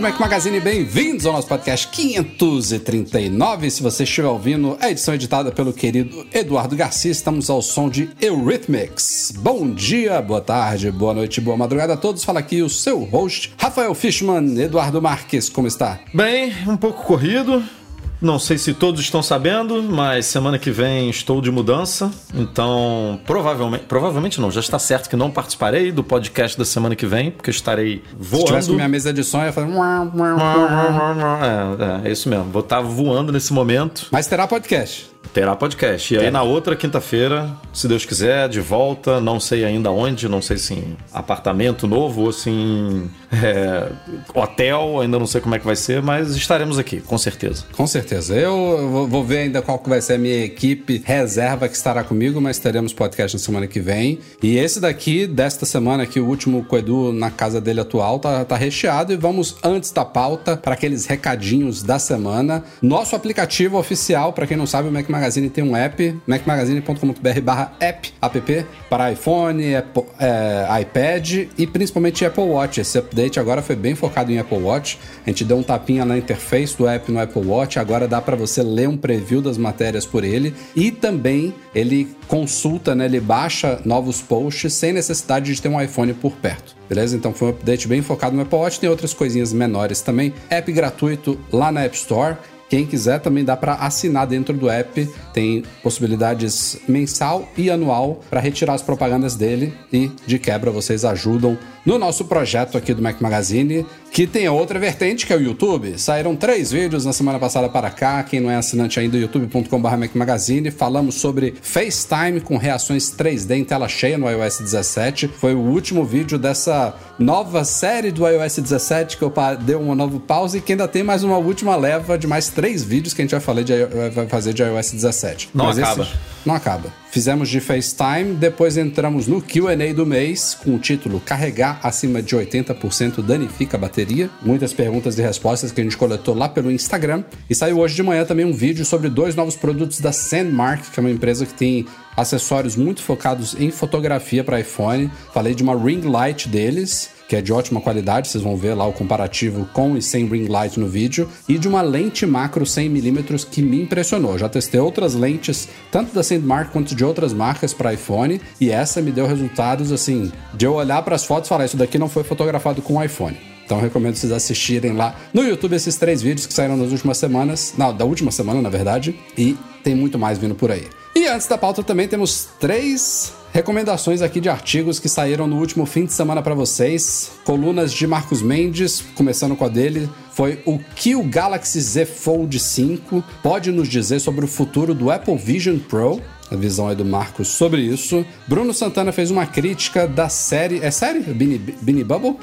Do Mac Magazine, bem-vindos ao nosso podcast 539. Se você estiver ouvindo, a edição é editada pelo querido Eduardo Garcia. Estamos ao som de Eurythmics. Bom dia, boa tarde, boa noite, boa madrugada a todos. Fala aqui o seu host, Rafael Fishman, Eduardo Marques, como está? Bem, um pouco corrido. Não sei se todos estão sabendo, mas semana que vem estou de mudança. Então, provavelmente, provavelmente não, já está certo que não participarei do podcast da semana que vem, porque estarei voando. Se tivesse com minha mesa de som, eu ia fazer. É, é, é isso mesmo. Vou estar voando nesse momento. Mas terá podcast. Terá podcast. E aí na outra quinta-feira, se Deus quiser, de volta, não sei ainda onde, não sei se em apartamento novo ou se em é, hotel, ainda não sei como é que vai ser, mas estaremos aqui, com certeza. Com certeza. Eu vou ver ainda qual que vai ser a minha equipe reserva que estará comigo, mas teremos podcast na semana que vem. E esse daqui, desta semana aqui, o último com o Edu na casa dele atual, tá, tá recheado. E vamos, antes da pauta, para aqueles recadinhos da semana. Nosso aplicativo oficial, para quem não sabe, o Mac Magazine tem um app, macmagazine.com.br barra app, app, para iPhone, Apple, é, iPad e principalmente Apple Watch. Esse update agora foi bem focado em Apple Watch. A gente deu um tapinha na interface do app no Apple Watch, agora dá para você ler um preview das matérias por ele e também ele consulta, né, ele baixa novos posts sem necessidade de ter um iPhone por perto. Beleza? Então foi um update bem focado no Apple Watch, tem outras coisinhas menores também. App gratuito lá na App Store. Quem quiser também dá para assinar dentro do app, tem possibilidades mensal e anual para retirar as propagandas dele. E de quebra vocês ajudam no nosso projeto aqui do Mac Magazine, que tem outra vertente que é o YouTube. Saíram três vídeos na semana passada para cá. Quem não é assinante ainda, youtube.com.br Mac Magazine. Falamos sobre FaceTime com reações 3D em tela cheia no iOS 17. Foi o último vídeo dessa nova série do iOS 17 que eu dei uma nova pausa e que ainda tem mais uma última leva de mais três vídeos que a gente vai, falar de, vai fazer de iOS 17. Não Mas acaba. Esse, não acaba. Fizemos de FaceTime, depois entramos no QA do mês com o título Carregar acima de 80% danifica a bateria. Muitas perguntas e respostas que a gente coletou lá pelo Instagram. E saiu hoje de manhã também um vídeo sobre dois novos produtos da Sandmark, que é uma empresa que tem acessórios muito focados em fotografia para iPhone. Falei de uma ring light deles que é de ótima qualidade, vocês vão ver lá o comparativo com e sem ring light no vídeo, e de uma lente macro 100mm que me impressionou. Já testei outras lentes, tanto da Sandmark quanto de outras marcas para iPhone, e essa me deu resultados assim, de eu olhar para as fotos e falar: isso daqui não foi fotografado com iPhone. Então recomendo vocês assistirem lá no YouTube esses três vídeos que saíram nas últimas semanas, não, da última semana, na verdade, e tem muito mais vindo por aí. E antes da pauta também temos três recomendações aqui de artigos que saíram no último fim de semana para vocês. Colunas de Marcos Mendes, começando com a dele, foi o que o Galaxy Z Fold 5 pode nos dizer sobre o futuro do Apple Vision Pro. A visão é do Marcos sobre isso. Bruno Santana fez uma crítica da série. É série? Beanie, Bubble?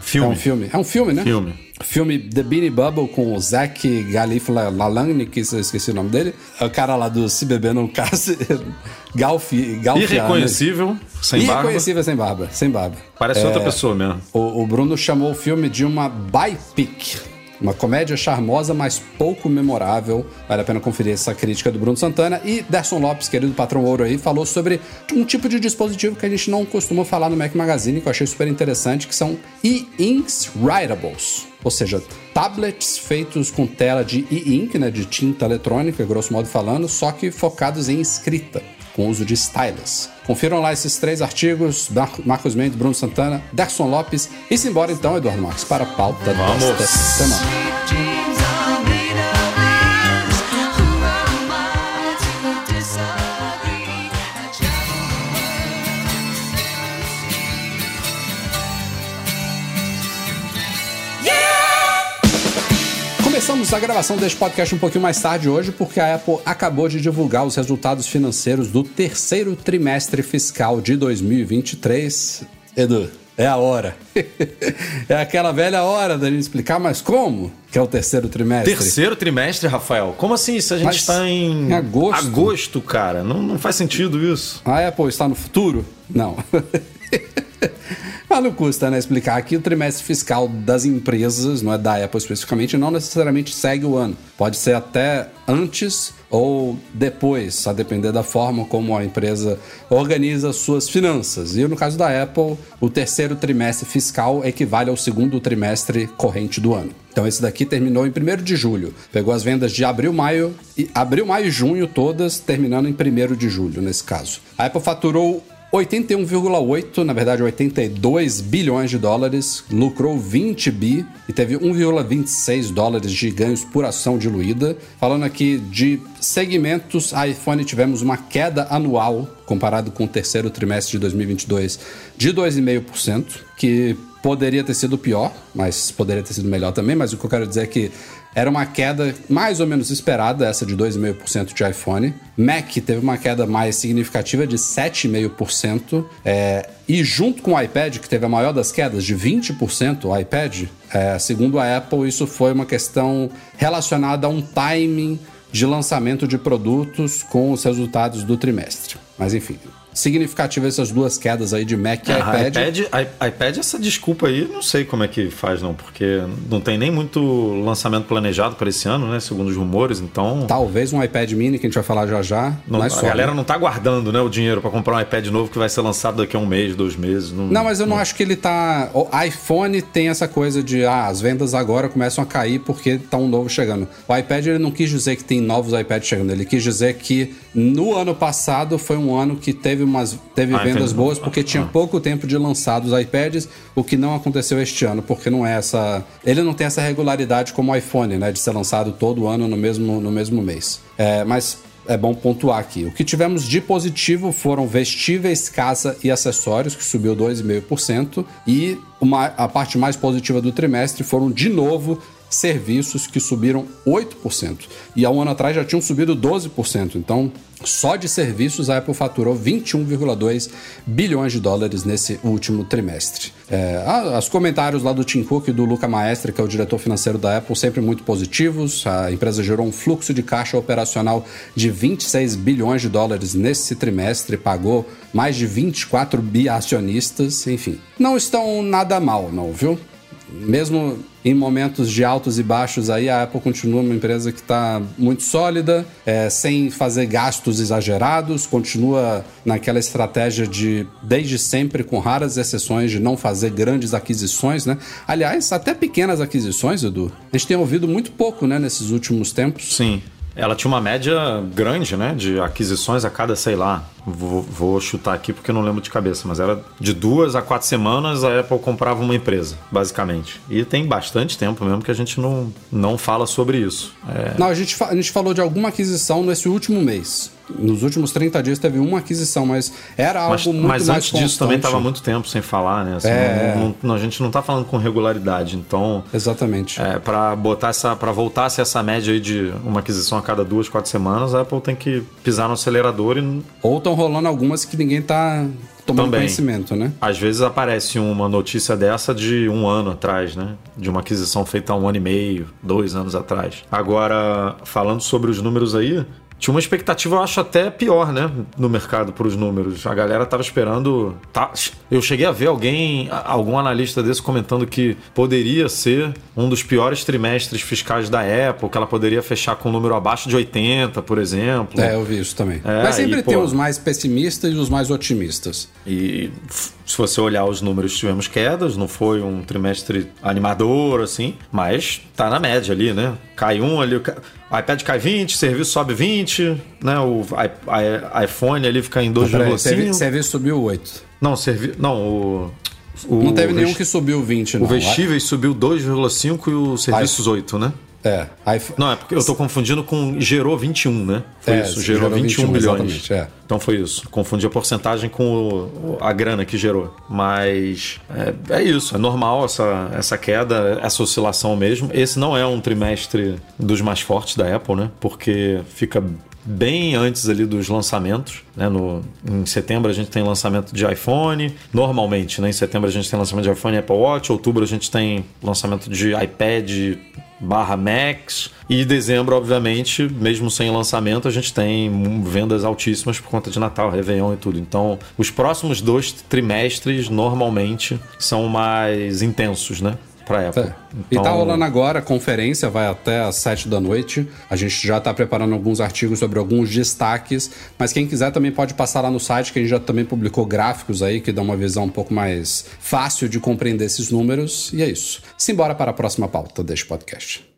Filme. É um filme. É um filme, né? Filme. Filme The Beanie Bubble com o Zac Galifianakis, que eu esqueci o nome dele. É o cara lá do Se Beber Não Case. Galfi, Galfi, Irreconhecível, sem barba. Irreconhecível sem barba, sem barba. Parece é, outra pessoa mesmo. O, o Bruno chamou o filme de uma biopic. Uma comédia charmosa, mas pouco memorável. Vale a pena conferir essa crítica do Bruno Santana. E Derson Lopes, querido patrão ouro aí, falou sobre um tipo de dispositivo que a gente não costuma falar no Mac Magazine, que eu achei super interessante, que são e-inks writables. Ou seja, tablets feitos com tela de e-ink, né, de tinta eletrônica, grosso modo falando, só que focados em escrita com uso de stylus. Confiram lá esses três artigos, Marcos Mendes, Bruno Santana, Derson Lopes. E se embora então, Eduardo Marques, para a pauta Vamos. desta semana. Começamos a gravação deste podcast um pouquinho mais tarde hoje, porque a Apple acabou de divulgar os resultados financeiros do terceiro trimestre fiscal de 2023. Edu, é a hora. é aquela velha hora da gente explicar, mas como que é o terceiro trimestre? Terceiro trimestre, Rafael? Como assim? Se a gente está em... em agosto. Agosto, cara. Não, não faz sentido isso. A Apple está no futuro? Não. Mas não custa, né? Explicar que o trimestre fiscal das empresas, não é da Apple especificamente, não necessariamente segue o ano. Pode ser até antes ou depois, a depender da forma como a empresa organiza suas finanças. E no caso da Apple, o terceiro trimestre fiscal equivale ao segundo trimestre corrente do ano. Então esse daqui terminou em 1 de julho. Pegou as vendas de abril, maio e abril, maio e junho todas, terminando em 1 de julho nesse caso. A Apple faturou 81,8, na verdade 82 bilhões de dólares, lucrou 20 bi e teve 1,26 dólares de ganhos por ação diluída. Falando aqui de segmentos, iPhone tivemos uma queda anual comparado com o terceiro trimestre de 2022 de 2,5%, que poderia ter sido pior, mas poderia ter sido melhor também, mas o que eu quero dizer é que era uma queda mais ou menos esperada, essa de 2,5% de iPhone. Mac teve uma queda mais significativa de 7,5%. É, e junto com o iPad, que teve a maior das quedas, de 20%, o iPad, é, segundo a Apple, isso foi uma questão relacionada a um timing de lançamento de produtos com os resultados do trimestre. Mas enfim, significativa essas duas quedas aí de Mac e Ah, iPad. iPad, iPad, essa desculpa aí, não sei como é que faz, não, porque não tem nem muito lançamento planejado para esse ano, né? Segundo os rumores, então. Talvez um iPad mini, que a gente vai falar já já. não- mas a só, galera né? não tá guardando né, o dinheiro para comprar um iPad novo que vai ser lançado daqui a um mês, dois meses. Não, Não, mas eu não acho que ele tá. O iPhone tem essa coisa de ah, as vendas agora começam a cair porque tá um novo chegando. O iPad ele não quis dizer que tem novos iPads chegando, ele quis dizer que no ano passado foi um ano que teve umas teve Ah, vendas entendi. boas porque tinha pouco tempo de lançados os iPads, o que não aconteceu este ano, porque não é essa, ele não tem essa regularidade como o iPhone, né, de ser lançado todo ano no mesmo no mesmo mês. É, mas é bom pontuar aqui. O que tivemos de positivo foram vestíveis, casa e acessórios, que subiu 2,5%, e uma, a parte mais positiva do trimestre foram, de novo, serviços que subiram 8%. E há um ano atrás já tinham subido 12%. Então, só de serviços a Apple faturou 21,2 bilhões de dólares nesse último trimestre. É, os comentários lá do Tim Cook e do Luca Maestre, que é o diretor financeiro da Apple, sempre muito positivos. A empresa gerou um fluxo de caixa operacional de 26 bilhões de dólares nesse trimestre, pagou mais de 24 bi acionistas, enfim. Não estão nada mal, não, viu? mesmo em momentos de altos e baixos aí, a Apple continua uma empresa que está muito sólida, é, sem fazer gastos exagerados, continua naquela estratégia de, desde sempre, com raras exceções, de não fazer grandes aquisições, né? Aliás, até pequenas aquisições, Edu. A gente tem ouvido muito pouco, né, nesses últimos tempos. Sim. Ela tinha uma média grande, né? De aquisições a cada, sei lá. Vou, vou chutar aqui porque não lembro de cabeça, mas era de duas a quatro semanas a Apple comprava uma empresa, basicamente. E tem bastante tempo mesmo que a gente não, não fala sobre isso. É, Não, a gente, a gente falou de alguma aquisição nesse último mês. Nos últimos 30 dias teve uma aquisição, mas era algo mas muito mas mais antes disso também estava muito tempo sem falar, né? Assim, É. não- não- a gente não está falando com regularidade, então Exatamente. É, para botar essa, para voltar-se essa média aí de uma aquisição a cada duas, quatro semanas, a Apple tem que pisar no acelerador e Ou estão rolando algumas que ninguém tá tomando Também. conhecimento, né? às vezes aparece uma notícia dessa de um ano atrás, né? De uma aquisição feita há um ano e meio, dois anos atrás. Agora, falando sobre os números aí. Tinha uma expectativa, eu acho, até pior, né? No mercado para os números. A galera tava esperando. Tá, eu cheguei a ver alguém, algum analista desse comentando que poderia ser um dos piores trimestres fiscais da Apple, que ela poderia fechar com um número abaixo de 80, por exemplo. É, eu vi isso também. É, Mas sempre e, tem pô- os mais pessimistas e os mais otimistas. E se você olhar os números, tivemos quedas, não foi um trimestre animador, assim, mas tá na média ali, né? Cai um ali, iPad cai 20, serviço sobe 20, né? O i- i- iPhone ali fica em Peraí, 2,5. servi- serviço subiu 8. Não, servi... não, o. o Não teve nenhum que subiu 20, não. O vestíveis subiu 2,5 e o serviços 8, né? É. Aí, Não, é porque eu tô confundindo com gerou 21, né? Foi É, isso, gerou, gerou 21, 21, bilhões. exatamente, é. Então foi isso. Confundi a porcentagem com o, a grana que gerou. Mas é, é, isso, é normal essa, essa queda, essa oscilação mesmo. Esse não é um trimestre dos mais fortes da Apple, né? Porque fica bem antes ali dos lançamentos. Né? No, em setembro a gente tem lançamento de iPhone, normalmente, né? Em setembro a gente tem lançamento de iPhone e Apple Watch, outubro a gente tem lançamento de iPad barra. E dezembro, obviamente, mesmo sem lançamento, a gente tem vendas altíssimas por conta de Natal, Réveillon e tudo. Então, os próximos dois trimestres normalmente são mais intensos, né? Pra Apple. É. Então... E tá então- rolando agora, a conferência vai até às 7 da noite. A gente já tá preparando alguns artigos sobre alguns destaques, mas quem quiser também pode passar lá no site, que a gente já também publicou gráficos aí que dão uma visão um pouco mais fácil de compreender esses números. E é isso. Simbora para a próxima pauta deste podcast.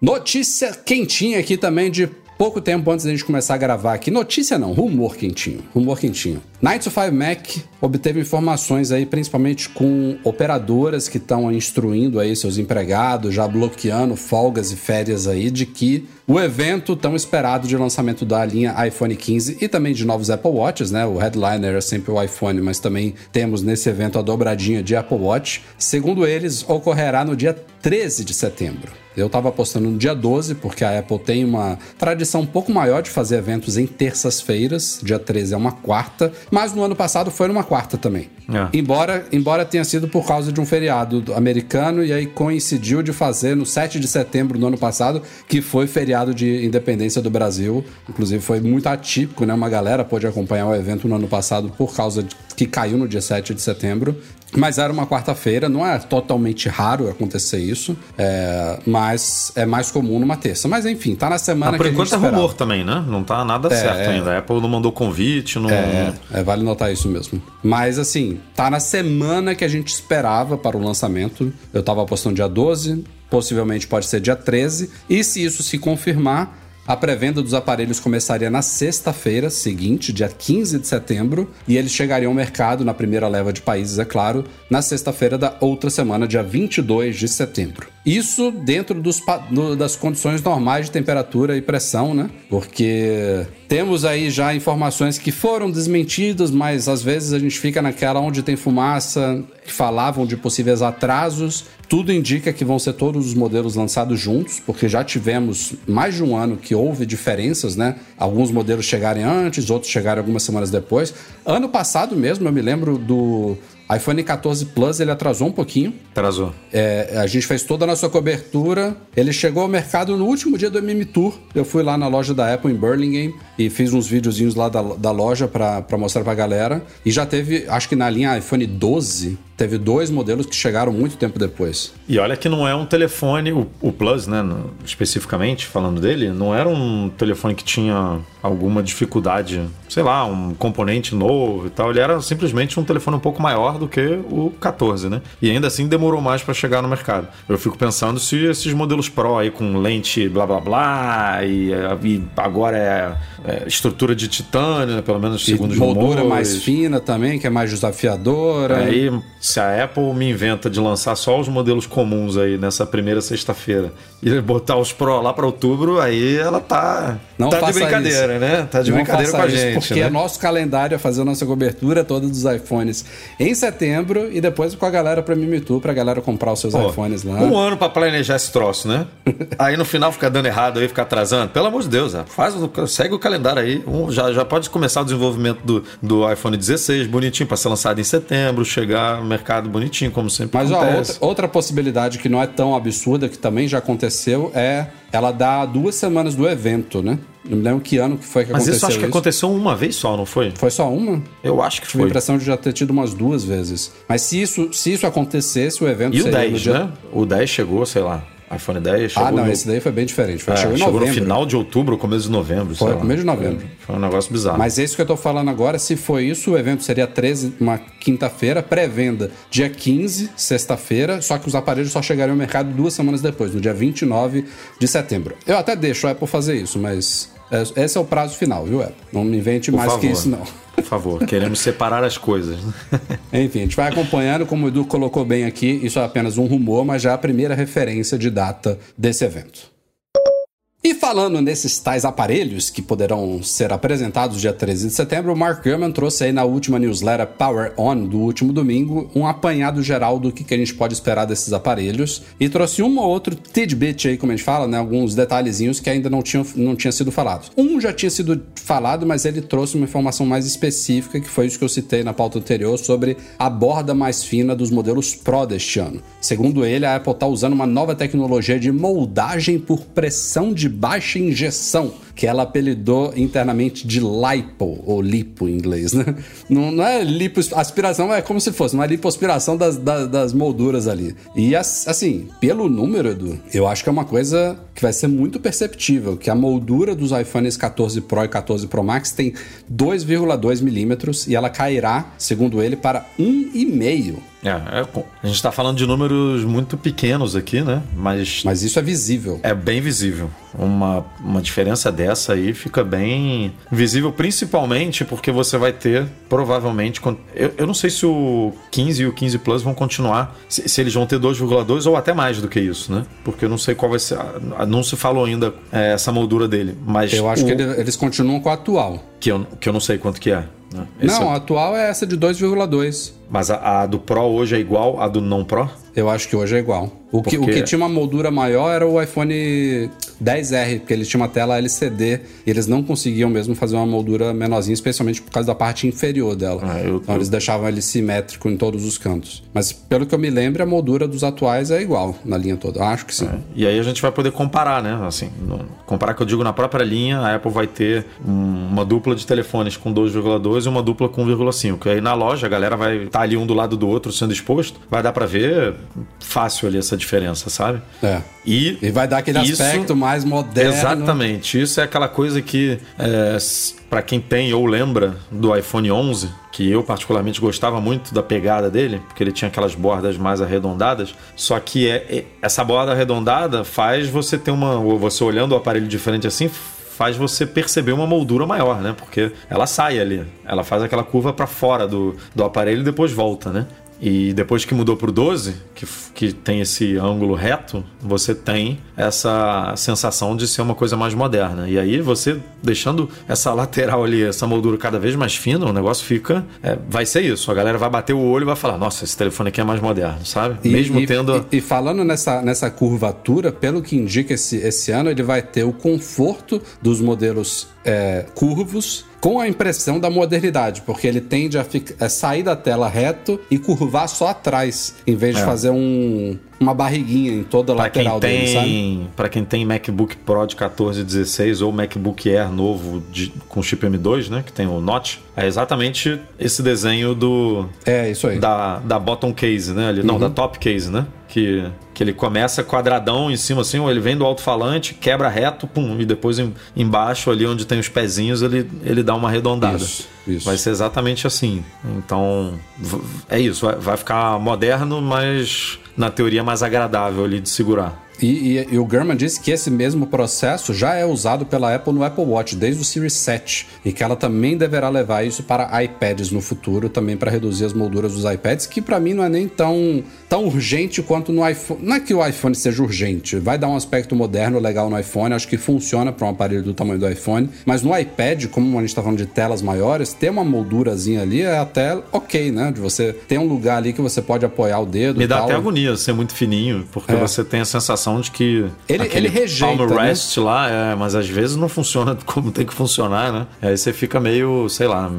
Notícia quentinha aqui também de pouco tempo antes da gente começar a gravar aqui. Notícia não, rumor quentinho. Rumor quentinho. 9 to 5 Mac obteve informações aí, principalmente com operadoras que estão instruindo aí seus empregados, já bloqueando folgas e férias aí, de que o evento tão esperado de lançamento da linha iPhone 15 e também de novos Apple Watches, né? O headliner é sempre o iPhone, mas também temos nesse evento a dobradinha de Apple Watch. Segundo eles, ocorrerá no dia 13 de setembro. Eu estava apostando no dia 12, porque a Apple tem uma tradição um pouco maior de fazer eventos em terças-feiras. Dia 13 é uma quarta, mas no ano passado foi numa quarta também. É. Embora, embora tenha sido por causa de um feriado americano, e aí coincidiu de fazer no 7 de setembro do ano passado, que foi feriado de independência do Brasil. Inclusive foi muito atípico, né? Uma galera pôde acompanhar o evento no ano passado por causa de que caiu no dia 7 de setembro. Mas era uma quarta-feira, não é totalmente raro acontecer isso, é, mas é mais comum numa terça. Mas enfim, tá na semana ah, por que enquanto é rumor também, né? Não tá nada é, certo é, ainda. A Apple não mandou convite, não. É, é, vale notar isso mesmo. Mas assim, tá na semana que a gente esperava para o lançamento. Eu tava apostando dia 12, possivelmente pode ser dia 13. E se isso se confirmar, a pré-venda dos aparelhos começaria na sexta-feira seguinte, dia 15 de setembro, e eles chegariam ao mercado na primeira leva de países, é claro, na sexta-feira da outra semana, dia 22 de setembro. Isso dentro dos, das condições normais de temperatura e pressão, né? Porque temos aí já informações que foram desmentidas, mas às vezes a gente fica naquela onde tem fumaça, que falavam de possíveis atrasos. Tudo indica que vão ser todos os modelos lançados juntos, porque já tivemos mais de um ano que houve diferenças, né? Alguns modelos chegarem antes, outros chegarem algumas semanas depois. Ano passado mesmo, eu me lembro do iPhone 14 Plus ele atrasou um pouquinho. Atrasou. É, a gente fez toda a nossa cobertura. Ele chegou ao mercado no último dia do MM Tour. Eu fui lá na loja da Apple em Burlingame e fiz uns videozinhos lá da, da loja para mostrar pra galera. E já teve, acho que na linha iPhone 12, teve dois modelos que chegaram muito tempo depois. E olha que não é um telefone, o, o Plus, né, no, especificamente falando dele, não era um telefone que tinha alguma dificuldade, sei lá, um componente novo e tal. Ele era simplesmente um telefone um pouco maior do que o 14, né? E ainda assim demorou mais para chegar no mercado. Eu fico pensando se esses modelos Pro aí com lente blá blá blá e, e agora é, é, estrutura de titânio, né, pelo menos segundo os moldura mais fina também, que é mais desafiadora. Aí se a Apple me inventa de lançar só os modelos comuns aí nessa primeira sexta-feira e botar os Pro lá para outubro, aí ela tá, não tá de brincadeira, isso. né? Tá de não brincadeira com a gente. Porque né? é nosso calendário é fazer a nossa cobertura toda dos iPhones em setembro e depois com a galera para Mimitu, pra galera comprar os seus Pô, iPhones lá. Um ano para planejar esse troço, né? aí no final fica dando errado aí, fica atrasando. Pelo amor de Deus, faz, segue o calendário aí. Um, já, já pode começar o desenvolvimento do, do iPhone 16, bonitinho, para ser lançado em setembro, chegar mercado bonitinho, como sempre Mas acontece. Mas outra, outra possibilidade que não é tão absurda, que também já aconteceu, é ela dá duas semanas do evento, né? Não me lembro que ano que foi que Mas aconteceu. Mas isso acho que isso. aconteceu uma vez só, não foi? Foi só uma? Eu acho que foi. Tive a impressão de já ter tido umas duas vezes. Mas se isso, se isso acontecesse, o evento e seria. E o 10, dia... né? O 10 chegou, sei lá iPhone 10 chegou. Ah, não, no... esse daí foi bem diferente. Foi, é, chegou, chegou no final de outubro, começo de novembro. Foi, começo de novembro. Foi, foi, um negócio bizarro. Mas é isso que eu tô falando agora. Se foi isso, o evento seria 13, uma quinta-feira, pré-venda dia 15, sexta-feira, só que os aparelhos só chegariam ao mercado duas semanas depois, no dia 29 de setembro. Eu até deixo a Apple fazer isso, mas é, esse é o prazo final, viu, Apple? Não me invente Por mais favor. que isso, não. Por favor, queremos separar as coisas. Enfim, a gente vai acompanhando, como o Edu colocou bem aqui, isso é apenas um rumor, mas já é a primeira referência de data desse evento. E falando nesses tais aparelhos que poderão ser apresentados dia 13 de setembro, o Mark Gurman trouxe aí na última newsletter Power On do último domingo um apanhado geral do que, que a gente pode esperar desses aparelhos e trouxe um ou outro tidbit aí, como a gente fala, né? Alguns detalhezinhos que ainda não tinham, não tinha sido falados. Um já tinha sido falado, mas ele trouxe uma informação mais específica, que foi isso que eu citei na pauta anterior, sobre a borda mais fina dos modelos Pro deste ano. Segundo ele, a Apple está usando uma nova tecnologia de moldagem por pressão de baixa injeção que ela apelidou internamente de lipo, ou lipo em inglês, né? Não, não é lipoaspiração, é como se fosse uma lipoaspiração das, das, das molduras ali. E assim, pelo número, Edu, eu acho que é uma coisa que vai ser muito perceptível, que a moldura dos iPhones 14 Pro e 14 Pro Max tem 2,2 milímetros e ela cairá, segundo ele, para 1,5 é, é, a gente está falando de números muito pequenos aqui, né? Mas. Mas isso é visível. É bem visível. Uma, uma diferença dessa aí fica bem visível, principalmente porque você vai ter, provavelmente. Eu, eu não sei se o 15 e o 15 Plus vão continuar, se, se eles vão ter 2,2 ou até mais do que isso, né? Porque eu não sei qual vai ser. Não se falou ainda é, essa moldura dele. Mas eu acho o... que ele, eles continuam com a atual. Que eu, que eu não sei quanto que é. Né? Não, é... a atual é essa de 2,2. Mas a, a, do Pro hoje é igual à do não Pro? Eu acho que hoje é igual. O, porque... que, o que tinha uma moldura maior era o iPhone 10R, porque ele tinha uma tela LCD e eles não conseguiam mesmo fazer uma moldura menorzinha, especialmente por causa da parte inferior dela. Ah, eu, então eu... eles deixavam ele simétrico em todos os cantos. Mas pelo que eu me lembro, a moldura dos atuais é igual na linha toda. Acho que sim. É. E aí a gente vai poder comparar, né? Assim, comparar que eu digo na própria linha, a Apple vai ter um, uma dupla de telefones com 2,2 e uma dupla com 1,5. Aí na loja a galera vai estar tá ali um do lado do outro sendo exposto, vai dar para ver fácil ali essa diferença, sabe? É. E, e vai dar aquele isso, aspecto mais moderno. Exatamente. Isso é aquela coisa que, é, para quem tem ou lembra do iPhone 11, que eu particularmente gostava muito da pegada dele, porque ele tinha aquelas bordas mais arredondadas. Só que é, é essa borda arredondada faz você ter uma. Você olhando o aparelho diferente assim, faz você perceber uma moldura maior, né? Porque ela sai ali, ela faz aquela curva para fora do, do aparelho e depois volta, né? E depois que mudou para o 12, que, que tem esse ângulo reto, você tem essa sensação de ser uma coisa mais moderna. E aí você deixando essa lateral ali, essa moldura cada vez mais fina, o negócio fica. É, vai ser isso. A galera vai bater o olho e vai falar: nossa, esse telefone aqui é mais moderno, sabe? E, Mesmo e, tendo. E, e, falando nessa, nessa curvatura, pelo que indica esse, esse ano, ele vai ter o conforto dos modelos é, curvos com a impressão da modernidade, porque ele tende a, ficar, a sair da tela reto e curvar só atrás, em vez de é. fazer um, uma barriguinha em toda a pra lateral quem tem, dele, sabe? Para quem tem MacBook Pro de 14 e 16 ou MacBook Air novo de, com chip M2, né, que tem o Notch, é exatamente esse desenho do É, isso aí. Da, da bottom case, né, ali, uhum. não, da top case, né? Que, que ele começa quadradão em cima assim, ele vem do alto-falante, quebra reto, pum, e depois em, embaixo ali onde tem os pezinhos, ele, ele dá uma arredondada. Isso, isso. Vai ser exatamente assim. Então, é isso, vai, vai ficar moderno, mas na teoria mais agradável ali de segurar. E, e, e, o German disse que esse mesmo processo já é usado pela Apple no Apple Watch desde o Series 7 e que ela também deverá levar isso para iPads no futuro, também para reduzir as molduras dos iPads, que para mim não é nem tão, tão urgente quanto no iPhone. Não é que o iPhone seja urgente, vai dar um aspecto moderno legal no iPhone, acho que funciona para um aparelho do tamanho do iPhone, mas no iPad, como a gente está falando de telas maiores, ter uma moldurazinha ali é até ok, né? De você ter um lugar ali que você pode apoiar o dedo. Me dá tal. até agonia ser muito fininho, porque é. você tem a sensação sensação de que ele, ele rejeita, palm né? rest né? lá, é, mas às vezes não funciona como tem que funcionar, né? Aí você fica meio, sei lá,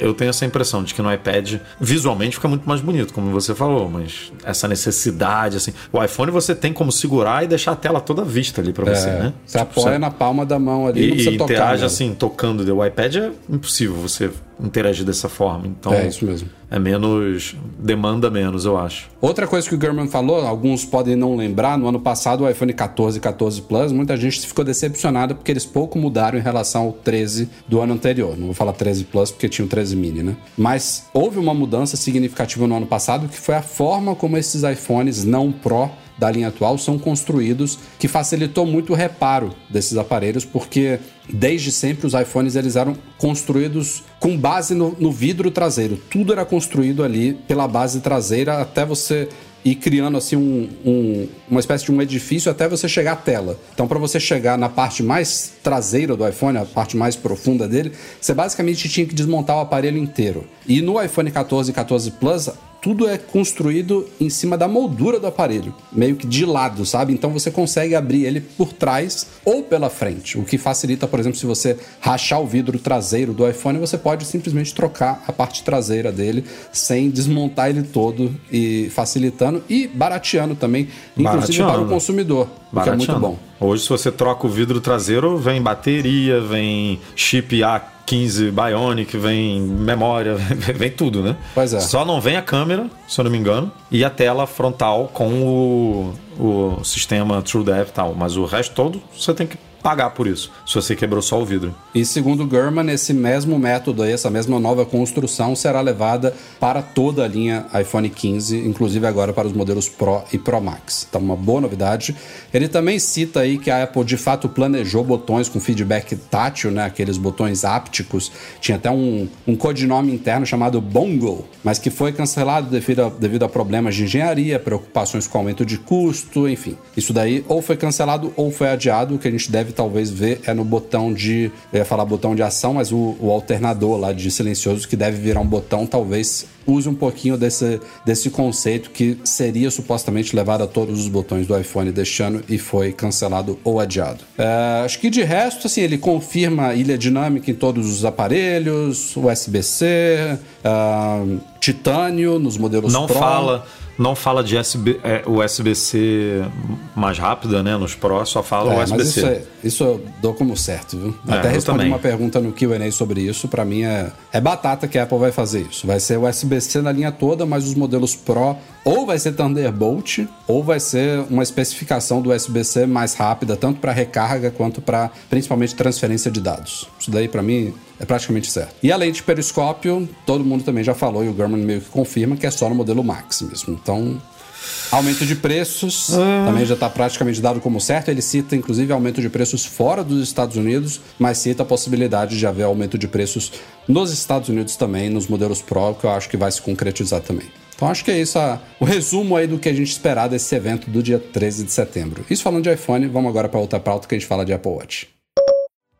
eu tenho essa impressão de que no iPad visualmente fica muito mais bonito, como você falou, mas essa necessidade, assim, o iPhone você tem como segurar e deixar a tela toda vista ali você, é, né? Você tipo, apoia você... na palma da mão ali e, e interage assim, tocando. O iPad é impossível você interagir dessa forma. Então, é isso mesmo. É menos. demanda menos, eu acho. Outra coisa que o German falou, alguns podem não lembrar, no ano passado o iPhone 14 e 14 Plus, muita gente ficou decepcionada porque eles pouco mudaram em relação ao 13 do ano anterior. Não vou falar 13 Plus porque tinha o 13 mini, né? Mas houve uma mudança significativa no ano passado que foi a forma como esses iPhones não Pro da linha atual são construídos, que facilitou muito o reparo desses aparelhos, porque desde sempre os iPhones eles eram construídos com base no, no vidro traseiro. Tudo era construído ali pela base traseira até você e criando assim um, um, uma espécie de um edifício até você chegar à tela. Então, para você chegar na parte mais traseira do iPhone, a parte mais profunda dele, você basicamente tinha que desmontar o aparelho inteiro. E no iPhone 14 e 14 Plus, tudo é construído em cima da moldura do aparelho, meio que de lado, sabe? Então você consegue abrir ele por trás ou pela frente, o que facilita, por exemplo, se você rachar o vidro traseiro do iPhone, você pode simplesmente trocar a parte traseira dele sem desmontar ele todo e facilitando e barateando também, inclusive Barateando. para o consumidor, que é muito bom. Hoje, se você troca o vidro traseiro, vem bateria, vem chip A15 Bionic, vem memória, vem tudo, né? Pois é. Só não vem a câmera, se eu não me engano, e a tela frontal com o, o sistema TrueDepth e tal. Mas o resto todo, você tem que pagar por isso, se você quebrou só o vidro. E segundo Gurman, esse mesmo método aí, essa mesma nova construção será levada para toda a linha iPhone 15, inclusive agora para os modelos Pro e Pro Max. Então, uma boa novidade. Ele também cita aí que a Apple de fato planejou botões com feedback tátil, né? Aqueles botões ápticos. Tinha até um, um codinome interno chamado Bongo, mas que foi cancelado devido a, devido a problemas de engenharia, preocupações com aumento de custo, enfim. Isso daí ou foi cancelado ou foi adiado. O que a gente deve talvez ver é no botão de. Eu ia falar botão de ação, mas o, o alternador lá de silencioso, que deve virar um botão, talvez use um pouquinho desse, desse conceito que seria supostamente levado a todos os botões do iPhone deste ano e foi cancelado ou adiado. É, acho que de resto, assim, ele confirma ilha dinâmica em todos os aparelhos, USB-C, ah, titânio nos modelos Não Pro. fala, não fala de USB, é, USB-C mais rápida, né? Nos Pro, só fala É, USB-C. isso, é- isso eu dou como certo, viu? É, Até respondi também. uma pergunta no Q&A sobre isso. Pra mim é, é batata que a Apple vai fazer isso. Vai ser USB-C na linha toda, mas os modelos Pro ou vai ser Thunderbolt ou vai ser uma especificação do USB-C mais rápida, tanto para recarga quanto para principalmente transferência de dados. Isso daí pra mim é praticamente certo. E a lente de periscópio, todo mundo também já falou e o Gurman meio que confirma que é só no modelo Max mesmo. Então, Aumento de preços também já está praticamente dado como certo. Ele cita, inclusive, aumento de preços fora dos Estados Unidos, mas cita a possibilidade de haver aumento de preços nos Estados Unidos também, nos modelos Pro, que eu acho que vai se concretizar também. Então acho que é isso, a- o resumo aí do que a gente esperar desse evento do dia 13 de setembro. Isso falando de iPhone, vamos agora para outra pauta que a gente fala de Apple Watch.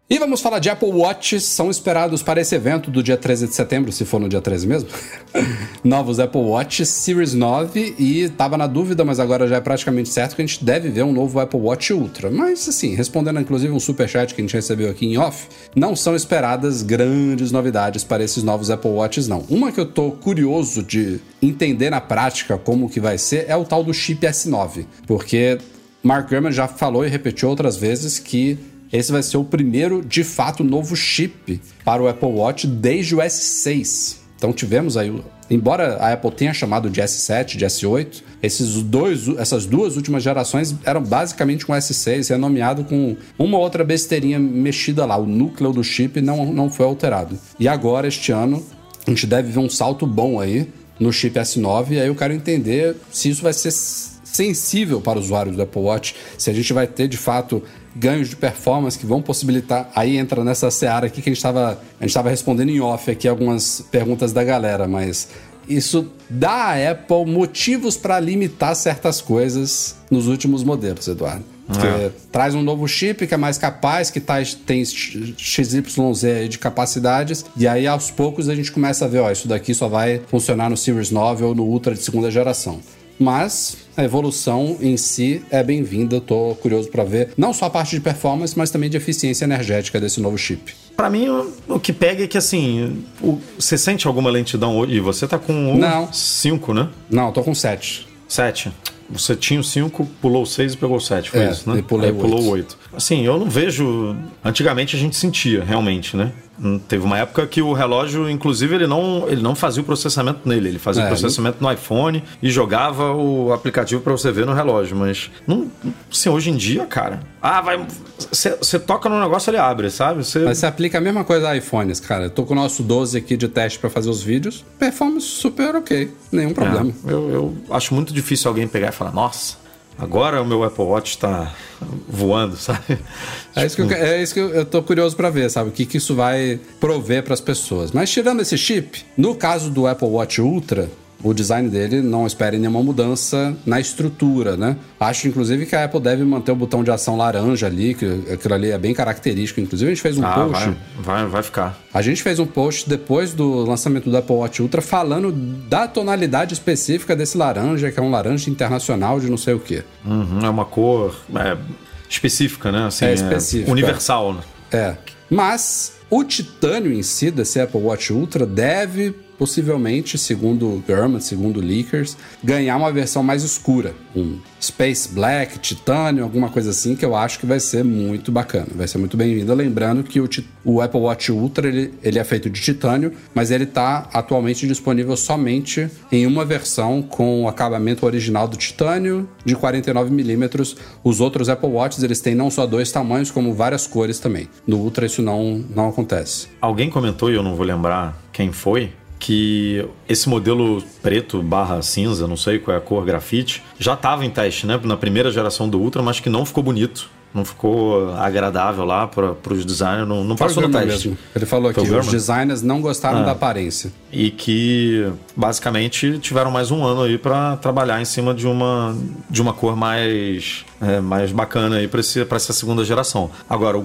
E vamos falar de Apple Watch, são esperados para esse evento do dia 13 de setembro, se for no dia 13 mesmo. Novos Apple Watch Series 9 e tava na dúvida, mas agora já é praticamente certo que a gente deve ver um novo Apple Watch Ultra. Mas assim, respondendo inclusive um superchat que a gente recebeu aqui em off, não são esperadas grandes novidades para esses novos Apple Watches não. Uma que eu tô curioso de entender na prática como que vai ser é o tal do chip S9, porque Mark Gurman já falou e repetiu outras vezes que esse vai ser o primeiro, de fato, novo chip para o Apple Watch desde o S6. Então tivemos aí, embora a Apple tenha chamado de S7, de S8, esses dois, essas duas últimas gerações eram basicamente um S6, renomeado com uma outra besteirinha mexida lá. O núcleo do chip não, não foi alterado. E agora, este ano, a gente deve ver um salto bom aí no chip S9, e aí eu quero entender se isso vai ser sensível para os usuários do Apple Watch, se a gente vai ter de fato ganhos de performance que vão possibilitar. Aí entra nessa seara aqui que a gente estava estava respondendo em off aqui algumas perguntas da galera, mas isso dá à Apple motivos para limitar certas coisas nos últimos modelos, Eduardo. Porque É. traz um novo chip que é mais capaz, que tá, tem XYZ de capacidades, e aí aos poucos a gente começa a ver, ó, isso daqui só vai funcionar no Series 9 ou no Ultra de segunda geração. Mas a evolução em si é bem-vinda, tô curioso para ver não só a parte de performance, mas também de eficiência energética desse novo chip. Pra mim, o, que pega é que assim, o- você sente alguma lentidão hoje? E você tá com um Não. 5, né? Não, tô com 7. 7. Você tinha o 5, pulou o 6 e pegou o 7, foi É, isso, né? e pulei Aí o pulou oito. o 8. Assim, eu não vejo. Antigamente a gente sentia, realmente, né? Hum, Teve uma época que o relógio, inclusive, ele não, ele não fazia o processamento nele, ele fazia É, o processamento no iPhone e jogava o aplicativo pra você ver no relógio. Mas, não, assim, hoje em dia, cara. Ah, vai. Você toca no negócio, ele abre, sabe? Você. Mas você aplica a mesma coisa a iPhones, cara. Eu tô com o nosso 12 aqui de teste para fazer os vídeos. Performance super ok, nenhum problema. É, eu, eu acho muito difícil alguém pegar e falar, nossa, agora o meu Apple Watch tá voando, sabe? É isso que, eu, Tipo, é isso que eu, eu tô curioso pra ver, sabe? O que, que isso vai prover pras pessoas. Mas tirando esse chip, no caso do Apple Watch Ultra, o design dele não espere nenhuma mudança na estrutura, né? Acho, inclusive, que a Apple deve manter o botão de ação laranja ali, que aquilo ali é bem característico. Inclusive, a gente fez um Ah, post. vai, vai, vai ficar. A gente fez um post depois do lançamento do Apple Watch Ultra falando da tonalidade específica desse laranja, que é um laranja internacional de não sei o quê. Uhum, é uma cor é, específica, né? Assim, É específica. universal, né? É. Mas o titânio em si desse Apple Watch Ultra deve possivelmente, segundo Gurman, segundo leakers, ganhar uma versão mais escura, um Space Black, titânio, alguma coisa assim, que eu acho que vai ser muito bacana, vai ser muito bem-vindo. Lembrando que o, o Apple Watch Ultra ele, ele é feito de titânio, mas ele está atualmente disponível somente em uma versão com o acabamento original do titânio de 49mm. Os outros Apple Watches eles têm não só dois tamanhos, como várias cores também. No Ultra isso não, não acontece. Alguém comentou, e eu não vou lembrar quem foi, que esse modelo preto barra cinza, não sei qual é a cor, grafite, já estava em teste, né? Na primeira geração do Ultra, mas que não ficou bonito. Não ficou agradável lá para os designers, não, não passou no teste. mesmo. Ele falou aqui, o os designers não gostaram Ah. da aparência. E que basicamente tiveram mais um ano aí para trabalhar em cima de uma, de uma cor mais, é, mais bacana aí para essa segunda geração. Agora, o,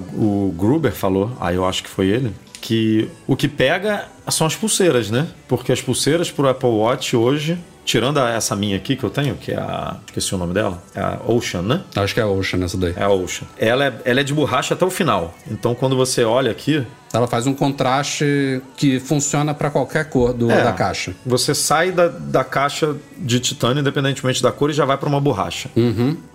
o Gruber falou, aí eu acho que foi ele, que o que pega são as pulseiras, né? Porque as pulseiras pro Apple Watch hoje, tirando essa minha aqui que eu tenho, que é a. Esqueci o nome dela. É a Ocean, né? Acho que é a Ocean essa daí. É a Ocean. Ela é, ela é de borracha até o final. Então quando você olha aqui, Ela faz um contraste que funciona para qualquer cor do, É. da caixa. Você sai da, da caixa de titânio, independentemente da cor, e já vai para uma borracha.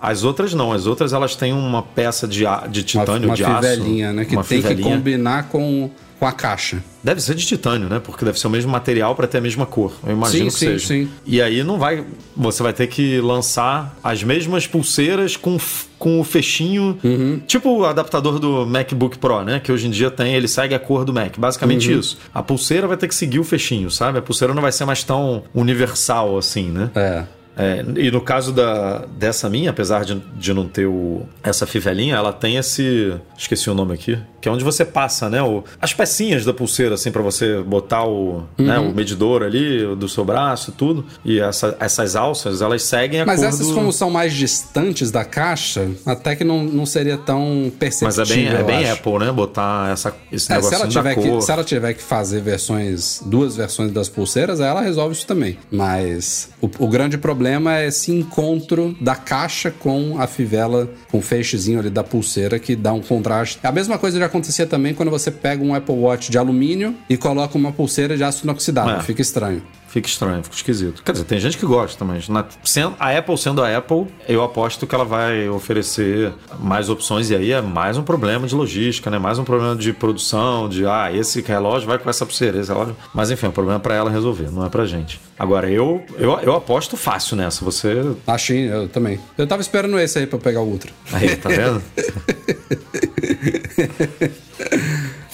As outras não. As outras elas têm uma peça de, de Uma, titânio, uma de aço. fivelinha, né? Que uma tem que fivelinha. combinar com, com a caixa. Deve ser de titânio, né? Porque deve ser o mesmo material para ter a mesma cor. Eu imagino Sim, que sim, seja. sim. E aí não vai. Você vai ter que lançar as mesmas pulseiras com, com o fechinho. Uhum. Tipo o adaptador do MacBook Pro, né? Que hoje em dia tem, ele segue a cor do Mac. Basicamente Uhum. isso. A pulseira vai ter que seguir o fechinho, sabe? A pulseira não vai ser mais tão universal assim, né? É. É, e no caso da, dessa minha, apesar de, de não ter o, essa fivelinha, ela tem esse. Esqueci o nome aqui. Que é onde você passa, né? O, as pecinhas da pulseira, assim, para você botar o, né, Uhum. o medidor ali do seu braço e tudo. E essa- essas alças, elas seguem a Mas essas, do... como são mais distantes da caixa, até que não, não seria tão Mas perceptível. é bem, é bem acho. Apple, né? Botar essa, esse É, ela da cor. que, se ela tiver que fazer versões, duas versões das pulseiras, aí ela resolve isso também. Mas o, o grande problema é esse encontro da caixa com a fivela, com o feixezinho ali da pulseira, que dá um contraste. A mesma coisa já acontecia também quando você pega um Apple Watch de alumínio e coloca uma pulseira de aço inoxidável. É. Fica estranho. Fica estranho, fica esquisito. Quer dizer, tem gente que gosta, mas na- sendo- a Apple sendo a Apple, eu aposto que ela vai oferecer mais opções e aí é mais um problema de logística, né? Mais um problema de produção, de ah, esse relógio vai com essa pulseira, esse relógio. Mas enfim, é um problema pra ela resolver, não é pra gente. Agora, eu, eu, eu aposto fácil nessa. Você. Achei, eu também. Eu tava esperando esse aí pra pegar o Ultra. Aí, tá vendo?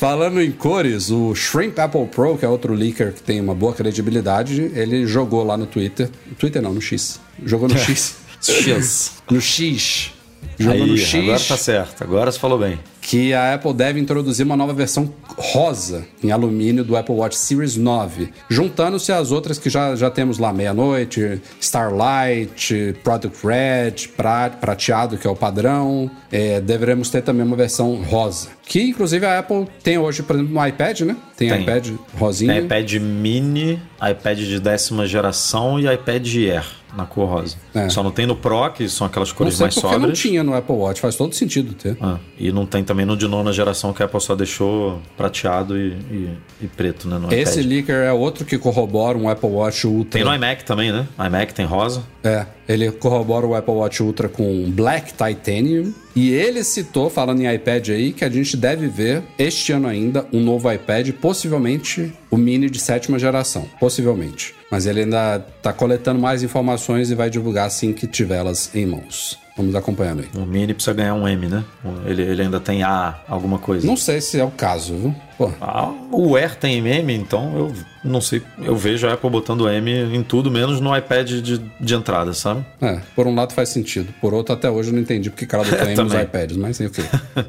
Falando em cores, o Shrimp Apple Pro, que é outro leaker que tem uma boa credibilidade, ele jogou lá no Twitter. No Twitter não, no X. Jogou no X. X. No X. Jogou Aí, no X. agora tá certo. Agora você falou bem. Que a Apple deve introduzir uma nova versão rosa em alumínio do Apple Watch Series 9, juntando-se às outras que já, já temos lá, Meia-Noite, Starlight, Product Red, pra- prateado, que é o padrão. É, deveremos ter também uma versão rosa, que inclusive a Apple tem hoje, por exemplo, no iPad, né? Tem, Tem. iPad rosinha. Tem iPad mini, iPad de décima geração e iPad Air na cor rosa. É. Só não tem no Pro, que são aquelas Não cores sei mais porque não sóbrias. tinha no Apple Watch, faz todo sentido ter. Ah, e não tem também no de nona geração, que a Apple só deixou prateado e, e- e preto, né? Esse leaker é outro que corrobora um Apple Watch Ultra. Tem no iMac também, né? iMac tem rosa. É, ele corrobora o Apple Watch Ultra com Black Titanium. E ele citou, falando em iPad aí, que a gente deve ver este ano ainda um novo iPad, possivelmente o mini de sétima geração. Possivelmente. Mas ele ainda tá coletando mais informações e vai divulgar assim que tiver elas em mãos. Vamos acompanhando aí. O Mini precisa ganhar um M, né? Ele, ele ainda tem A, alguma coisa. Não sei se é o caso, viu? Pô, Ah, o Air tem M, então eu não sei. Eu vejo a Apple botando M em tudo, menos no iPad de, de entrada, sabe? é, por um lado faz sentido. Por outro, até hoje eu não entendi porque cara botou M nos iPads, mas quê.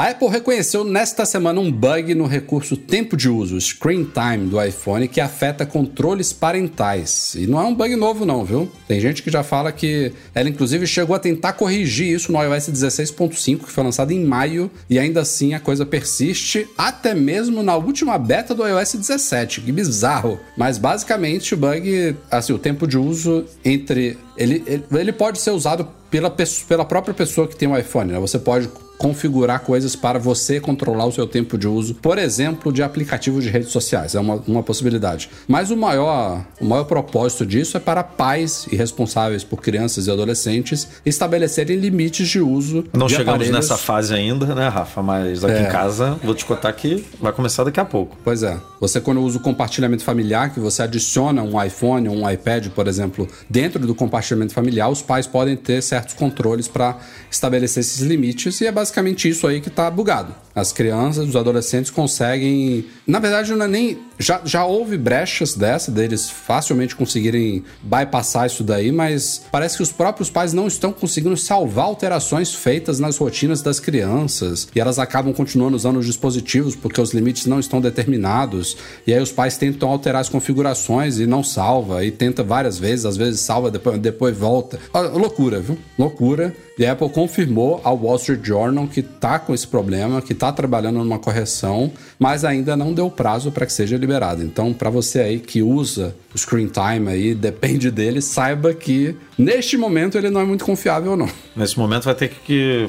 A Apple reconheceu nesta semana um bug no recurso tempo de uso, screen time do iPhone, que afeta controles parentais. E não é um bug novo não, viu? Tem gente que já fala que ela inclusive chegou a tentar corrigir isso no iOS 16.5, que foi lançado em maio, e ainda assim a coisa persiste, até mesmo na última beta do iOS 17. Que bizarro. Mas basicamente o bug, assim, o tempo de uso entre ele, ele, ele pode ser usado pela, pela própria pessoa que tem o um iPhone, né? Você pode configurar coisas para você controlar o seu tempo de uso, por exemplo, de aplicativos de redes sociais. É uma, uma possibilidade. Mas o maior, o maior propósito disso é para pais e responsáveis por crianças e adolescentes estabelecerem limites de uso. Não de chegamos aparelhos. nessa fase ainda, né, Rafa? Mas aqui É. em casa, vou te contar que vai começar daqui a pouco. Pois é. Você, quando usa o compartilhamento familiar, que você adiciona um iPhone ou um iPad, por exemplo, dentro do compartilhamento familiar, os pais podem ter certos controles para estabelecer esses limites e é basicamente isso aí que está bugado. As crianças, os adolescentes conseguem. Na verdade, não é nem. Já, já houve brechas dessa, deles facilmente conseguirem bypassar isso daí, mas parece que os próprios pais não estão conseguindo salvar alterações feitas nas rotinas das crianças e elas acabam continuando usando os dispositivos porque os limites não estão determinados. E aí os pais tentam alterar as configurações e não salva, e tenta várias vezes, às vezes salva, depois, depois volta. Loucura, viu? Loucura. E a Apple confirmou ao Wall Street Journal que tá com esse problema, que tá trabalhando numa correção, mas ainda não deu prazo para que seja liberado. Então, para você aí que usa o screen time aí, depende dele, saiba que neste momento ele não é muito confiável não. Nesse momento vai ter que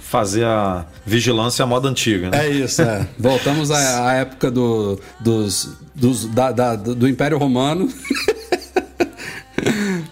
fazer a vigilância à moda antiga, né? É isso, é. Voltamos à, à época do, dos, dos, da- da- do Império Romano.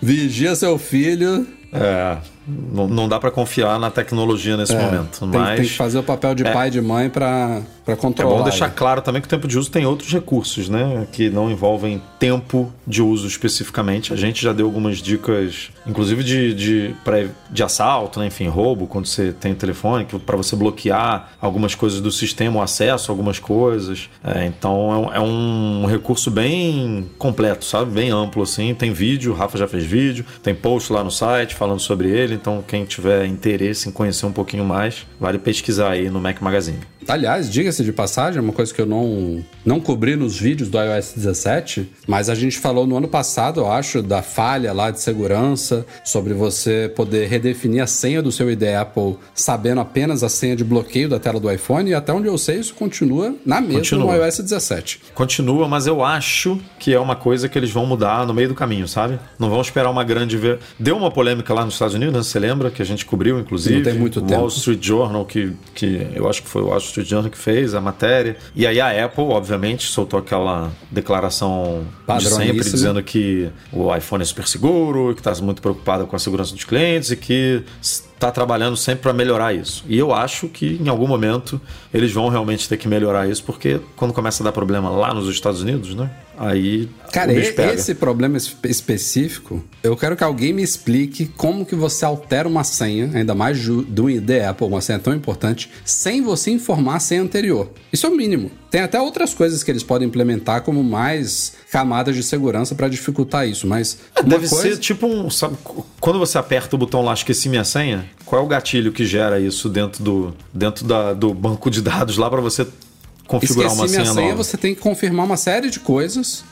Vigia seu filho. É, não, não dá pra confiar na tecnologia nesse É, momento, tem, mas tem que fazer o papel de pai e de mãe para é controlar. bom deixar claro também que o tempo de uso tem outros recursos, né? Que não envolvem tempo de uso especificamente. A gente já deu algumas dicas, inclusive de, de, pra- de assalto, né? enfim, roubo, quando você tem telefone, para você bloquear algumas coisas do sistema, o acesso a algumas coisas. É, então é um, é um recurso bem completo, sabe? Bem amplo assim. Tem vídeo, o Rafa já fez vídeo, tem post lá no site falando sobre ele. Então quem tiver interesse em conhecer um pouquinho mais, vale pesquisar aí no Mac Magazine. Aliás, diga-se de passagem, é uma coisa que eu não, não cobri nos vídeos do iOS 17, mas a gente falou no ano passado, eu acho, da falha lá de segurança, sobre você poder redefinir a senha do seu ID Apple sabendo apenas a senha de bloqueio da tela do iPhone, e até onde eu sei, isso continua na mesma Continua. no iOS 17. Continua, mas eu acho que é uma coisa que eles vão mudar no meio do caminho, sabe? Não vão esperar uma grande. ver- Deu uma polêmica lá nos Estados Unidos, né? você lembra? Que a gente cobriu, inclusive. Não tem muito o tempo. Wall Street Journal, que, que eu acho que foi o Wall Street Journal que fez a matéria. E aí a Apple, obviamente, soltou aquela declaração de sempre dizendo que o iPhone é super seguro, que está muito preocupada com a segurança dos clientes e que está trabalhando sempre para melhorar isso. E eu acho que em algum momento eles vão realmente ter que melhorar isso, porque quando começa a dar problema lá nos Estados Unidos, né? Aí Cara, esse problema espe- específico, eu quero que alguém me explique como que você altera uma senha, ainda mais do ID Apple, uma senha tão importante, sem você informar a senha anterior. Isso é o mínimo. Tem até outras coisas que eles podem implementar como mais camadas de segurança para dificultar isso, mas uma Deve coisa... ser tipo um. Sabe, quando você aperta o botão lá, esqueci minha senha, qual é o gatilho que gera isso dentro do, dentro da, do banco de dados lá para você configurar Esqueci uma minha senha, senha, nova? você tem que confirmar uma série de coisas.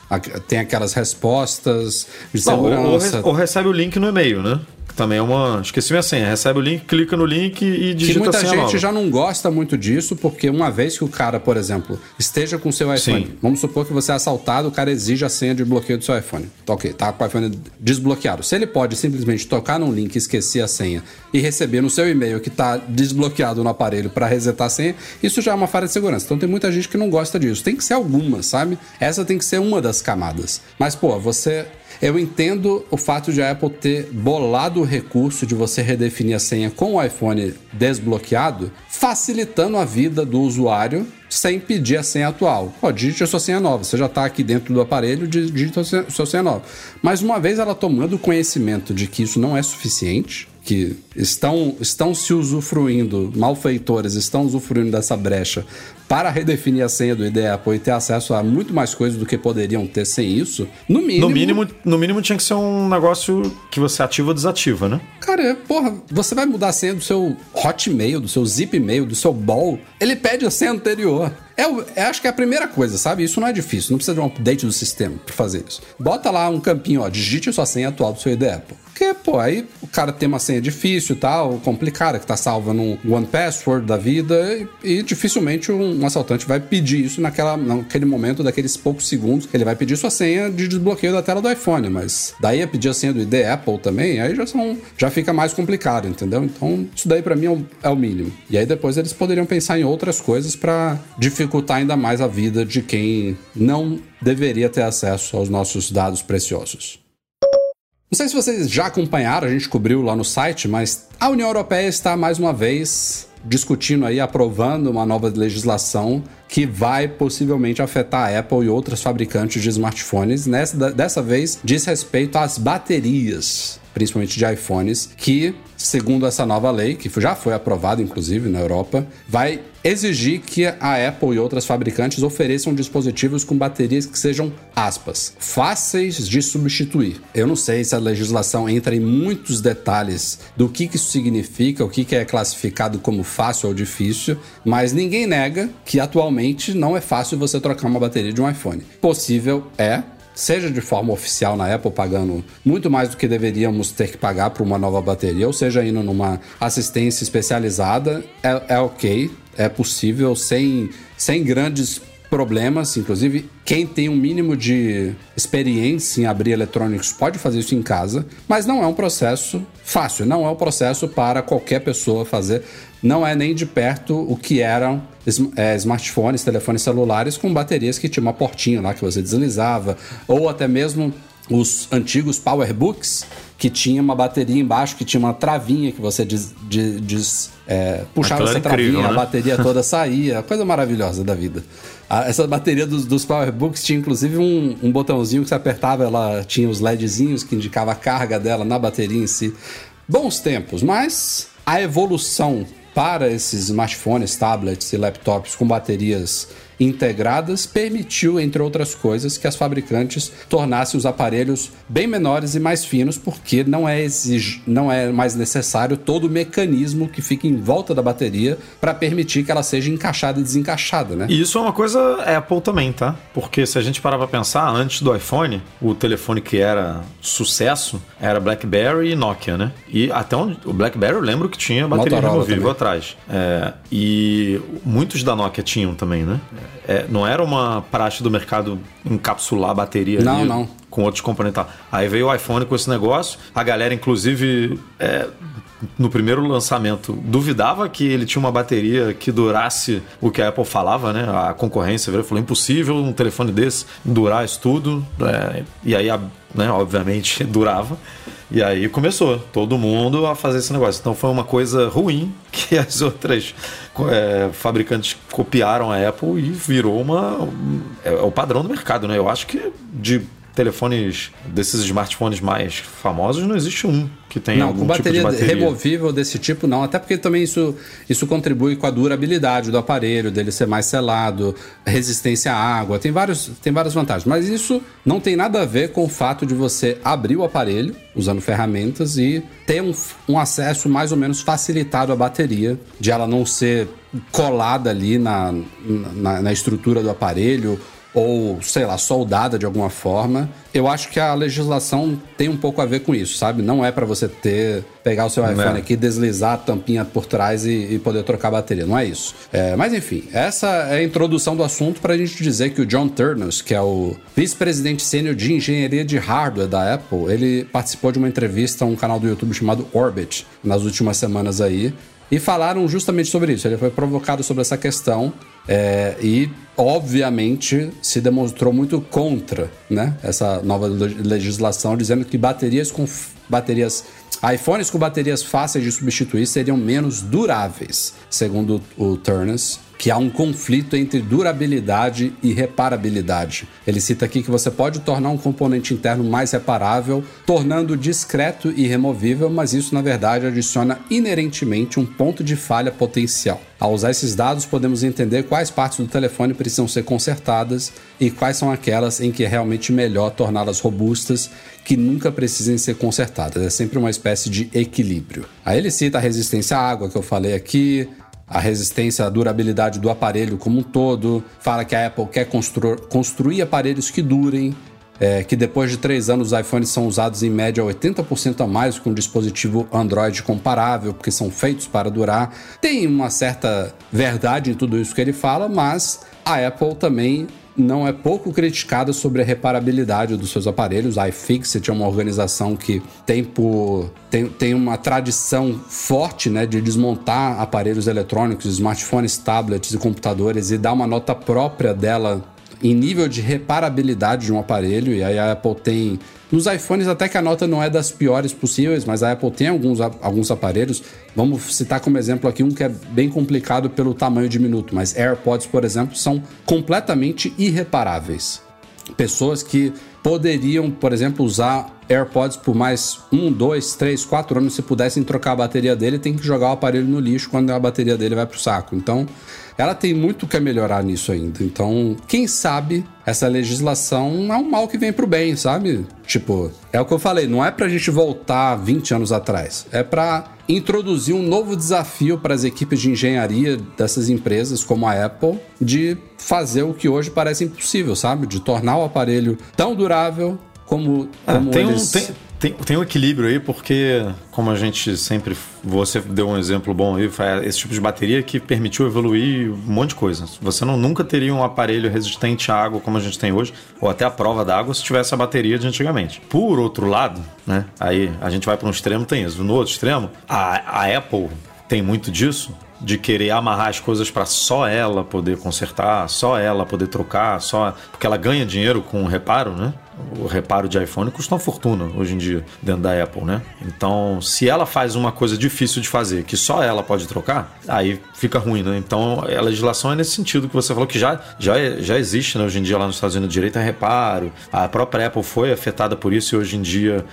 Tem aquelas respostas de Não, ou, ou re- segurança. ou recebe o link no e-mail, né? Que também é uma. Esqueci minha senha. Recebe o link, clica no link e Que digita a muita senha gente nova. já não gosta muito disso, porque uma vez que o cara, por exemplo, esteja com seu iPhone, Sim. vamos supor que você é assaltado, o cara exige a senha de bloqueio do seu iPhone. Tá ok, tá com o iPhone desbloqueado. Se ele pode simplesmente tocar num link, esquecer a senha e receber no seu e-mail que tá desbloqueado no aparelho para resetar a senha, isso já é uma falha de segurança. Então tem muita gente que não gosta disso. Tem que ser alguma, sabe? Essa tem que ser uma das camadas. Mas, pô, você eu entendo o fato de a Apple ter bolado o recurso de você redefinir a senha com o iPhone desbloqueado, facilitando a vida do usuário sem pedir a senha atual. Ó, digite a sua senha nova. Você já está aqui dentro do aparelho, di- digita a sua senha nova. Mas uma vez ela tomando conhecimento de que isso não é suficiente, que estão, estão se usufruindo, malfeitores estão usufruindo dessa brecha para redefinir a senha do ID Apple e ter acesso a muito mais coisas do que poderiam ter sem isso, no mínimo. No mínimo, no mínimo tinha que ser um negócio que você ativa ou desativa, né? Cara, porra, você vai mudar a senha do seu Hotmail, do seu Zipmail, do seu Ball, ele pede a senha anterior. É, é, acho que é a primeira coisa, sabe? Isso não é difícil, não precisa de um update do sistema para fazer isso. Bota lá um campinho, ó, digite sua senha atual do seu ID Apple. Porque, pô, aí o cara tem uma senha difícil e tal, complicada, que tá salva num One Password da vida, e, e dificilmente um, um, assaltante vai pedir isso naquela, naquele momento, daqueles poucos segundos. Ele vai pedir sua senha de desbloqueio da tela do iPhone, mas daí a pedir a senha do ID Apple também, aí já são. já fica mais complicado, entendeu? Então, isso daí para mim é o, mínimo. E aí depois eles poderiam pensar em outras coisas para dificultar ainda mais a vida de quem não deveria ter acesso aos nossos dados preciosos. Não sei se vocês já acompanharam, a gente cobriu lá no site, mas a União Europeia está mais uma vez discutindo aí, aprovando uma nova legislação que vai possivelmente afetar a Apple e outros fabricantes de smartphones. Nessa, dessa vez, diz respeito às baterias principalmente de iPhones, que, segundo essa nova lei, que já foi aprovada inclusive na Europa, vai exigir que a Apple e outras fabricantes ofereçam dispositivos com baterias que sejam, aspas, fáceis de substituir. Eu não sei se a legislação entra em muitos detalhes do que, que isso significa, o que, que é classificado como fácil ou difícil, mas ninguém nega que atualmente não é fácil você trocar uma bateria de um iPhone. Possível é, seja de forma oficial na Apple, pagando muito mais do que deveríamos ter que pagar para uma nova bateria, ou seja, indo numa assistência especializada, é, é ok, é possível, sem, sem grandes problemas. Inclusive, quem tem um mínimo de experiência em abrir eletrônicos pode fazer isso em casa, mas não é um processo fácil, não é um processo para qualquer pessoa fazer. Não é nem de perto o que eram é, smartphones, telefones celulares com baterias que tinha uma portinha lá que você deslizava, ou até mesmo os antigos PowerBooks que tinha uma bateria embaixo, que tinha uma travinha que você diz, diz, diz é, puxava essa travinha, incrível, né? a bateria toda saía, coisa maravilhosa da vida. essa bateria dos, dos PowerBooks tinha inclusive um, um, botãozinho que você apertava, ela tinha os LEDzinhos que indicava a carga dela na bateria em si. Bons tempos, mas a evolução para esses smartphones, tablets e laptops com baterias integradas permitiu, entre outras coisas, que as fabricantes tornassem os aparelhos bem menores e mais finos, porque não é, exig... não é mais necessário todo o mecanismo que fica em volta da bateria para permitir que ela seja encaixada e desencaixada, né? E isso é uma coisa Apple também, tá? Porque se a gente parar para pensar, antes do iPhone, o telefone que era sucesso era BlackBerry e Nokia, né? E até onde, o BlackBerry eu lembro que tinha bateria Motorola removível também. atrás. É, e muitos da Nokia tinham também, né? É, não era uma praxe do mercado encapsular a bateria não, ali, não. Com outros componentes. Aí veio o iPhone com esse negócio. A galera, inclusive, é, no primeiro lançamento, duvidava que ele tinha uma bateria que durasse o que a Apple falava, né? A concorrência veio, falou: impossível um telefone desse durar isso tudo. É, e aí, né, obviamente, durava. E aí começou todo mundo a fazer esse negócio. Então foi uma coisa ruim que as outras é, fabricantes copiaram a Apple e virou uma. É, é, o padrão do mercado, né? Eu acho que de telefones, desses smartphones mais famosos, não existe um que tenha não, algum bateria, tipo de bateria. removível desse tipo não, até porque também isso, isso contribui com a durabilidade do aparelho, dele ser mais selado, resistência à água, tem, vários, tem várias vantagens, mas isso não tem nada a ver com o fato de você abrir o aparelho usando ferramentas e ter um, um acesso mais ou menos facilitado à bateria, de ela não ser colada ali na, na, na estrutura do aparelho ou, sei lá, soldada de alguma forma. Eu acho que a legislação tem um pouco a ver com isso, sabe? Não é para você ter, pegar o seu não iPhone é. aqui, deslizar a tampinha por trás e, e poder trocar a bateria. Não é isso. É, mas enfim, essa é a introdução do assunto para a gente dizer que o John Turnus, que é o vice-presidente sênior de engenharia de hardware da Apple, ele participou de uma entrevista a um canal do YouTube chamado Orbit nas últimas semanas aí e falaram justamente sobre isso. Ele foi provocado sobre essa questão é, e, obviamente, se demonstrou muito contra né, essa nova legislação, dizendo que baterias com baterias iPhones com baterias fáceis de substituir seriam menos duráveis, segundo o Turnus, que há um conflito entre durabilidade e reparabilidade. Ele cita aqui que você pode tornar um componente interno mais reparável, tornando discreto e removível, mas isso na verdade adiciona inerentemente um ponto de falha potencial. Ao usar esses dados, podemos entender quais partes do telefone precisam ser consertadas e quais são aquelas em que é realmente melhor torná-las robustas, que nunca precisem ser consertadas. É sempre uma espécie de equilíbrio. Aí ele cita a resistência à água que eu falei aqui, a resistência, a durabilidade do aparelho como um todo. Fala que a Apple quer constru construir aparelhos que durem, é, que depois de três anos os iPhones são usados em média 80% a mais que um dispositivo Android comparável, porque são feitos para durar. Tem uma certa verdade em tudo isso que ele fala, mas a Apple também não é pouco criticada sobre a reparabilidade dos seus aparelhos. A iFixit é uma organização que tem, por, tem, tem uma tradição forte né, de desmontar aparelhos eletrônicos, smartphones, tablets e computadores e dar uma nota própria dela em nível de reparabilidade de um aparelho, e aí a Apple tem. Nos iPhones, até que a nota não é das piores possíveis, mas a Apple tem alguns, alguns aparelhos. Vamos citar como exemplo aqui um que é bem complicado pelo tamanho diminuto, mas AirPods, por exemplo, são completamente irreparáveis. Pessoas que poderiam, por exemplo, usar AirPods por mais um, dois, três, quatro anos se pudessem trocar a bateria dele, tem que jogar o aparelho no lixo quando a bateria dele vai pro saco. Então, ela tem muito que melhorar nisso ainda. Então, quem sabe essa legislação é um mal que vem pro bem, sabe? Tipo, é o que eu falei, não é pra gente voltar 20 anos atrás, é pra introduzir um novo desafio para as equipes de engenharia dessas empresas como a Apple de fazer o que hoje parece impossível, sabe? De tornar o aparelho tão durável como, ah, como tem eles... Um, tem, tem, tem um equilíbrio aí, porque, como a gente sempre. Você deu um exemplo bom aí, esse tipo de bateria que permitiu evoluir um monte de coisa. Você não, nunca teria um aparelho resistente à água como a gente tem hoje, ou até a prova d'água, se tivesse a bateria de antigamente. Por outro lado, né? Aí a gente vai para um extremo, tem isso. No outro extremo, a, a Apple tem muito disso, de querer amarrar as coisas para só ela poder consertar, só ela poder trocar, só porque ela ganha dinheiro com o reparo, né? O reparo de iPhone custa uma fortuna hoje em dia dentro da Apple, né? Então, se ela faz uma coisa difícil de fazer, que só ela pode trocar, aí fica ruim, né? Então, a legislação é nesse sentido que você falou que já, já, já existe, né? Hoje em dia lá nos Estados Unidos, direito a reparo. A própria Apple foi afetada por isso e hoje em dia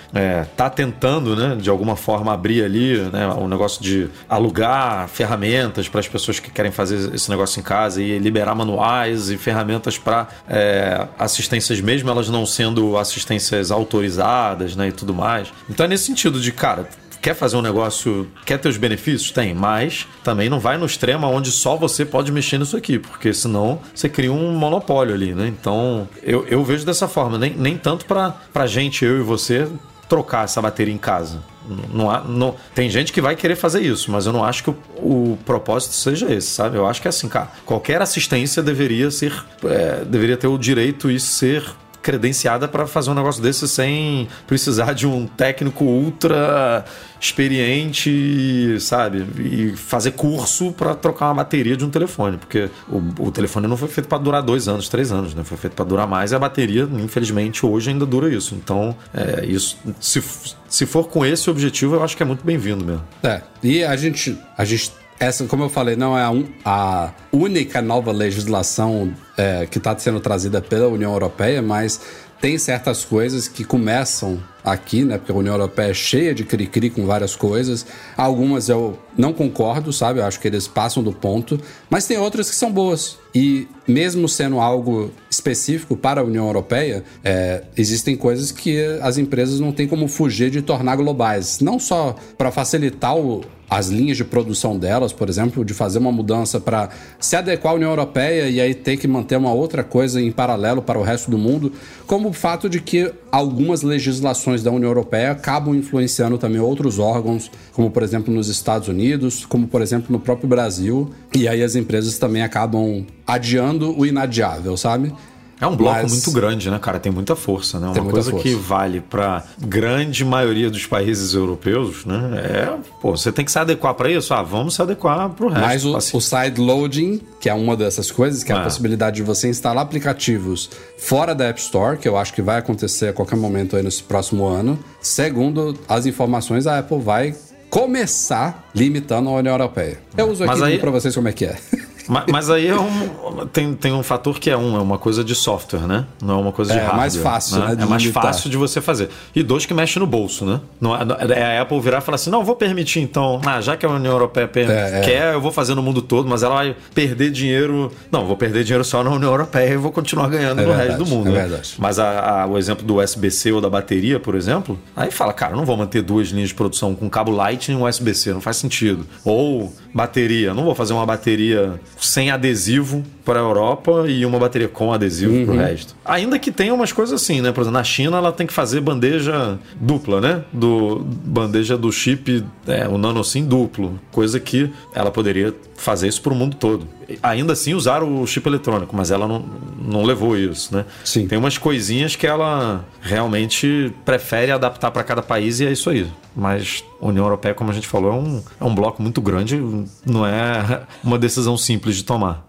está é, tentando, né? De alguma forma abrir ali, né? O negócio de alugar ferramentas para as pessoas que querem fazer esse negócio em casa e liberar manuais e ferramentas para é, assistências mesmo elas não sendo assistências autorizadas, né, e tudo mais. Então é nesse sentido de, cara, quer fazer um negócio, quer ter os benefícios? Tem, mas também não vai no extremo onde só você pode mexer nisso aqui, porque senão você cria um monopólio ali, né? Então eu, eu vejo dessa forma, nem, nem tanto para pra gente, eu e você, trocar essa bateria em casa. Não, não, tem gente que vai querer fazer isso, mas eu não acho que o, o propósito seja esse, sabe? Eu acho que é assim, cara, qualquer assistência deveria ser, é, deveria ter o direito e ser credenciada para fazer um negócio desse sem precisar de um técnico ultra experiente, sabe? E fazer curso para trocar uma bateria de um telefone, porque o, o telefone não foi feito para durar dois anos, três anos, né? Foi feito para durar mais e a bateria, infelizmente, hoje ainda dura isso. Então, é, isso, se, se for com esse objetivo, eu acho que é muito bem-vindo mesmo. É, e a gente, a gente essa, como eu falei, não é a, un, a única nova legislação é, que está sendo trazida pela União Europeia, mas tem certas coisas que começam aqui, né? Porque a União Europeia é cheia de cri-cri com várias coisas. Algumas eu não concordo, sabe? Eu acho que eles passam do ponto. Mas tem outras que são boas. E mesmo sendo algo específico para a União Europeia, é, existem coisas que as empresas não têm como fugir de tornar globais. Não só para facilitar o, as linhas de produção delas, por exemplo, de fazer uma mudança para se adequar à União Europeia e aí ter que manter uma outra coisa em paralelo para o resto do mundo, como o fato de que algumas legislações da União Europeia acabam influenciando também outros órgãos, como por exemplo nos Estados Unidos, como por exemplo no próprio Brasil, e aí as empresas também acabam adiando o inadiável, sabe? É um bloco Mas... muito grande, né, cara? Tem muita força, né? Uma coisa força. que vale para grande maioria dos países europeus, né? É, pô, você tem que se adequar para isso. Ah, vamos se adequar para o resto. Mas o, assim. o side loading, que é uma dessas coisas, que é a é. possibilidade de você instalar aplicativos fora da App Store, que eu acho que vai acontecer a qualquer momento aí nesse próximo ano. Segundo as informações, a Apple vai começar limitando a União Europeia. Eu uso aqui aí... para vocês como é que é. Mas, mas aí é um, tem, tem um fator que é um, é uma coisa de software, né? Não é uma coisa de É hardware. mais fácil, né, de É mais limitar. fácil de você fazer. E dois que mexe no bolso, né? Não é é a Apple virar e falar assim: não, vou permitir então. Ah, já que a União Europeia É, é. quer, eu vou fazer no mundo todo, mas ela vai perder dinheiro. Não, vou perder dinheiro só na União Europeia e vou continuar ganhando É no verdade, resto do mundo. é né? verdade. Mas a- a- o exemplo do USB-C ou da bateria, por exemplo, aí fala, cara, não vou manter duas linhas de produção com cabo Lightning e USB-C, não faz sentido. Ou bateria, não vou fazer uma bateria sem adesivo para a Europa e uma bateria com adesivo para o resto. Ainda que tenha umas coisas assim, né? Por exemplo, na China ela tem que fazer bandeja dupla, né? Do bandeja do chip, é, o nano SIM duplo, coisa que ela poderia fazer isso para o mundo todo. Ainda assim usar o chip eletrônico, mas ela não, não levou isso, né? Sim. Tem umas coisinhas que ela realmente prefere adaptar para cada país e é isso aí. Mas a União Europeia, como a gente falou, é um, é um bloco muito grande, não é uma decisão simples de tomar.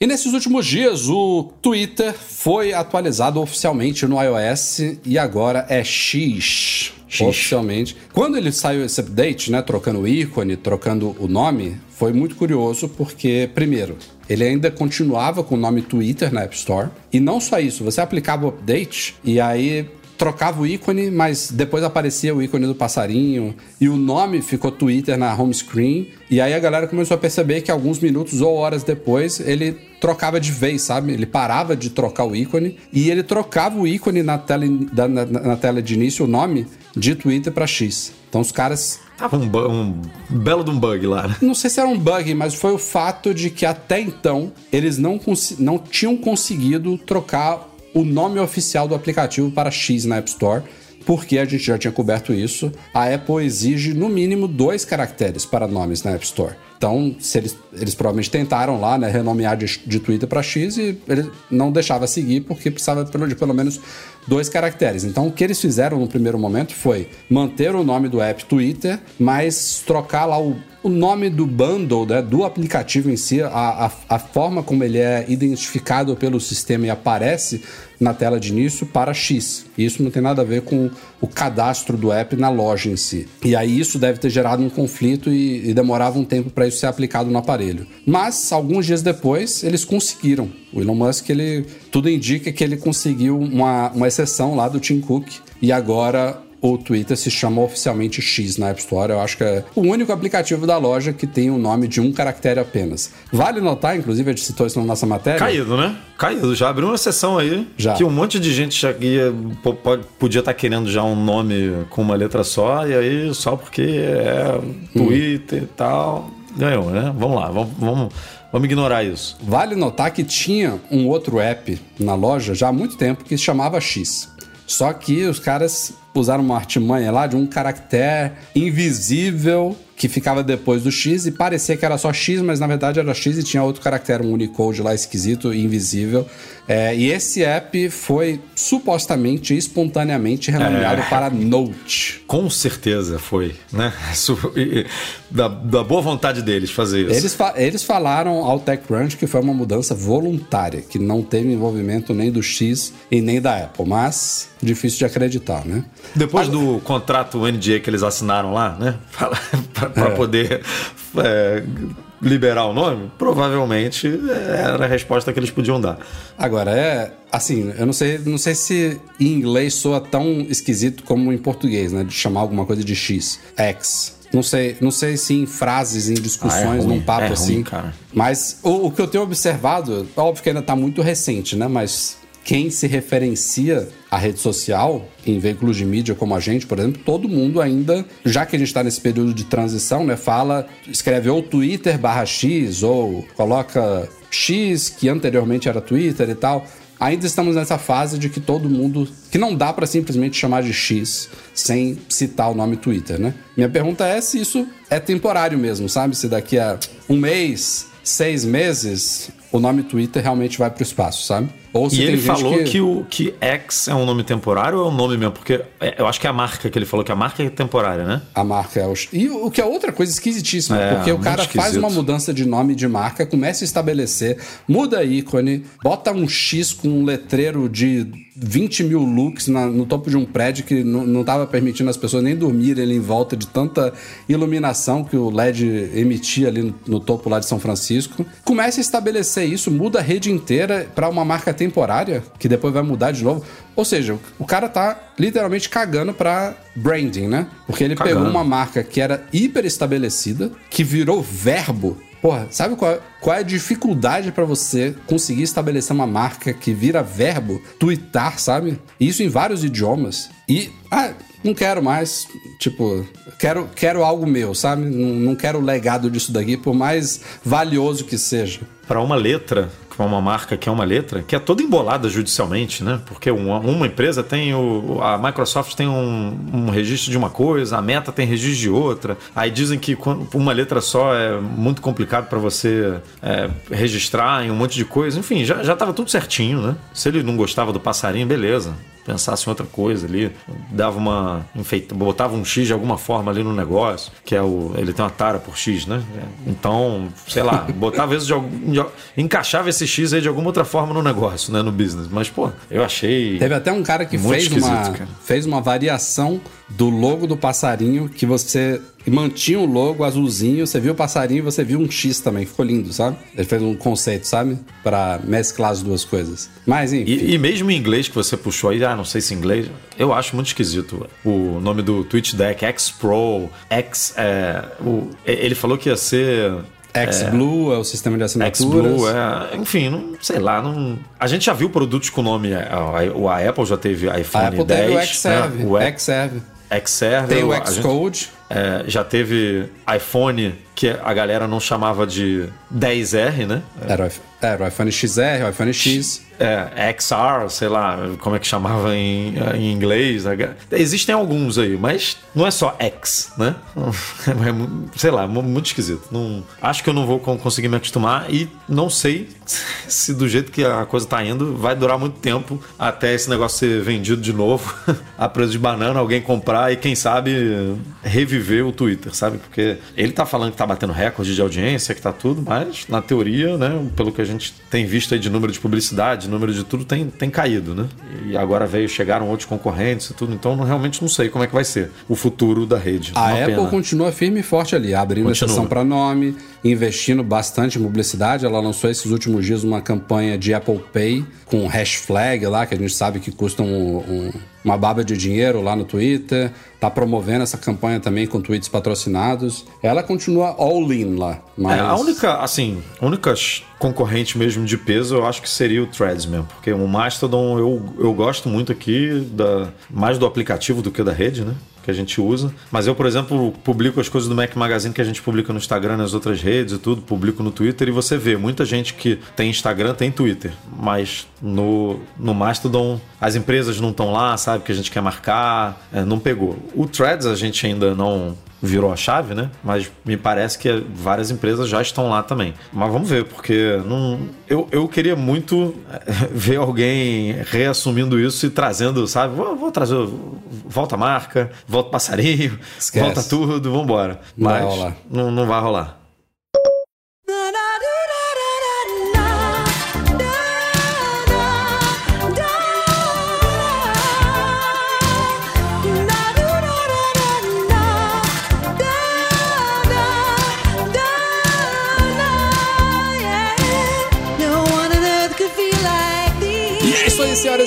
E nesses últimos dias, o Twitter foi atualizado oficialmente no iOS e agora é X. Oficialmente. Quando ele saiu esse update, né, trocando o ícone, trocando o nome, foi muito curioso porque, primeiro, ele ainda continuava com o nome Twitter na App Store. E não só isso, você aplicava o update e aí trocava o ícone, mas depois aparecia o ícone do passarinho e o nome ficou Twitter na home screen. E aí a galera começou a perceber que alguns minutos ou horas depois ele trocava de vez, sabe? Ele parava de trocar o ícone e ele trocava o ícone na tela, da- na, na tela de início, o nome, de Twitter para X. Então os caras Tava um, bu- um belo de um bug lá, né? não sei se era um bug, mas foi o fato de que até então eles não, não tinham conseguido trocar o nome oficial do aplicativo para X na App Store, porque a gente já tinha coberto isso. A Apple exige no mínimo dois caracteres para nomes na App Store. Então, se eles, eles provavelmente tentaram lá, né, renomear de, de Twitter para X e ele não deixava seguir porque precisava de pelo menos dois caracteres. Então, o que eles fizeram no primeiro momento foi manter o nome do app Twitter, mas trocar lá o, o nome do bundle, né, do aplicativo em si, a, a, a forma como ele é identificado pelo sistema e aparece na tela de início para X. Isso não tem nada a ver com o cadastro do app na loja em si. E aí isso deve ter gerado um conflito e, e demorava um tempo para isso ser aplicado no aparelho. Mas alguns dias depois eles conseguiram. O Elon Musk, ele tudo indica que ele conseguiu uma, uma exceção lá do Tim Cook e agora o Twitter se chama oficialmente X na App Store. Eu acho que é o único aplicativo da loja que tem o nome de um caractere apenas. Vale notar, inclusive, a gente citou isso na nossa matéria. Caído, né? Caído. Já abriu uma sessão aí Já. que um monte de gente já ia, pode- podia estar querendo já um nome com uma letra só, e aí só porque é Twitter e tal, ganhou, né? Vamos lá, vamos, vamos, vamos ignorar isso. Vale notar que tinha um outro app na loja já há muito tempo que se chamava X. Só que os caras usaram uma artimanha lá de um caractere invisível que ficava depois do X e parecia que era só X, mas na verdade era X e tinha outro caractere, um Unicode lá esquisito invisível. É, e esse app foi supostamente, espontaneamente renomeado É. para Note. Com certeza foi, né? Da, da boa vontade deles fazer isso. Eles, fa- eles falaram ao TechCrunch que foi uma mudança voluntária, que não teve envolvimento nem do X e nem da Apple, mas difícil de acreditar, né? Depois do contrato NDA que eles assinaram lá, né? Para poder é, liberar o nome, provavelmente é, era a resposta que eles podiam dar. Agora, é assim, eu não sei, não sei se em inglês soa tão esquisito como em português, né? De chamar alguma coisa de X, X. Não sei, não sei se em frases, em discussões, Ah, é ruim, num papo é ruim, assim. cara. Mas o, o que eu tenho observado, óbvio que ainda tá muito recente, né? Mas quem se referencia à rede social, em veículos de mídia como a gente, por exemplo, todo mundo ainda, já que a gente está nesse período de transição, né? Fala, escreve ou Twitter barra X, ou coloca X, que anteriormente era Twitter e tal. Ainda estamos nessa fase de que todo mundo. que não dá para simplesmente chamar de X sem citar o nome Twitter, né? Minha pergunta é se isso é temporário mesmo, sabe? Se daqui a um mês, seis meses, o nome Twitter realmente vai para o espaço, sabe? E ele falou que... que... o que X é um nome temporário ou é um nome mesmo? Porque é, eu acho que é a marca que ele falou que a marca é temporária, né? A marca é o. E o que é outra coisa esquisitíssima, É, porque o cara faz esquisito. uma mudança de nome de marca, começa a estabelecer, muda ícone, bota um X com um letreiro de 20 mil looks na- no topo de um prédio que não estava permitindo as pessoas nem dormirem ali em volta de tanta iluminação que o LED emitia ali no, no topo lá de São Francisco. Começa a estabelecer isso, muda a rede inteira para uma marca temporária, que depois vai mudar de novo. Ou seja, o cara tá literalmente cagando pra branding, né? Porque ele Cagando. pegou uma marca que era hiper estabelecida, que virou verbo. Porra, sabe qual, qual é a dificuldade pra você conseguir estabelecer uma marca que vira verbo? Tweetar, sabe? Isso em vários idiomas. E, ah, não quero mais. Tipo, quero, quero algo meu, sabe? Não, não quero o legado disso daqui, por mais valioso que seja. Para uma letra, é uma marca que é uma letra, que é toda embolada judicialmente, né? Porque uma, uma empresa tem o. A Microsoft tem um, um registro de uma coisa, a Meta tem registro de outra. Aí dizem que uma letra só é muito complicado para você é, registrar em um monte de coisa. Enfim, já, já tava tudo certinho, né? Se ele não gostava do passarinho, beleza. Pensasse em outra coisa ali, dava uma. enfeita, botava um X de alguma forma ali no negócio, que é o. Ele tem uma tara por X, né? Então, sei lá, botava isso de algum. de- encaixava esse X aí de alguma outra forma no negócio, né? No business. Mas, pô, eu achei. Teve até um cara que fez uma, cara. fez uma variação do logo do passarinho que você mantinha o logo azulzinho, você viu o passarinho e você viu um X também. Ficou lindo, sabe? Ele fez um conceito, sabe? Pra mesclar as duas coisas. Mas, enfim. E, e mesmo em inglês que você puxou aí, ah, não sei se em inglês, eu acho muito esquisito o nome do Twitch Deck, X Pro, X. É, o, ele falou que ia ser. X-Blue é, o sistema de assinaturas. X-Blue, é, enfim, não, sei lá. Não, a gente já viu produtos com nome. é, A, a Apple já teve iPhone A Apple 10. teve o Xserve. né? O X- Xserve. Xserve. Tem o Xcode. é, já teve iPhone que a galera não chamava de 10R, né? Era, o iPhone- era o iPhone XR, o iPhone X. É, XR, sei lá, como é que chamava em, em inglês. né? Existem alguns aí, mas não é só X, né? É sei lá, mu- muito esquisito. Não, acho que eu não vou con- conseguir me acostumar e não sei se do jeito que a coisa tá indo vai durar muito tempo até esse negócio ser vendido de novo a preço de banana, alguém comprar e quem sabe reviver o Twitter, sabe? Porque ele tá falando que tá batendo recorde de audiência, que tá tudo, mas na teoria, né, pelo que a gente tem visto aí de número de publicidade, número de tudo tem, tem caído, né? E agora veio, chegaram outros concorrentes e tudo, então não- realmente não sei como é que vai ser o futuro da rede. A Uma Apple pena. continua firme e forte ali, abrindo Continua. exceção para nome, investindo bastante em publicidade. Ela lançou esses últimos dias uma campanha de Apple Pay com hash flag lá, que a gente sabe que custa um- um- uma baba de dinheiro lá no Twitter. Tá promovendo essa campanha também com tweets patrocinados. Ela continua all in lá. Mas... É, a única, assim, a única concorrente mesmo de peso eu acho que seria o Threads mesmo, porque o Mastodon eu, eu gosto muito aqui da, mais do aplicativo do que da rede, né? Que a gente usa. Mas eu, por exemplo, publico as coisas do Mac Magazine que a gente publica no Instagram, nas outras redes e tudo, publico no Twitter e você vê muita gente que tem Instagram, tem Twitter, mas no, no Mastodon as empresas não estão lá, sabe? Que a gente quer marcar, é, não pegou. O Threads a gente ainda não virou a chave, né? Mas me parece que várias empresas já estão lá também. Mas vamos ver, porque não, eu, eu queria muito eh, ver alguém reassumindo isso e trazendo, sabe? Vou, vou trazer, volta a marca, volta o passarinho, Esquece. volta tudo, vambora. Mas. Não, não vai rolar.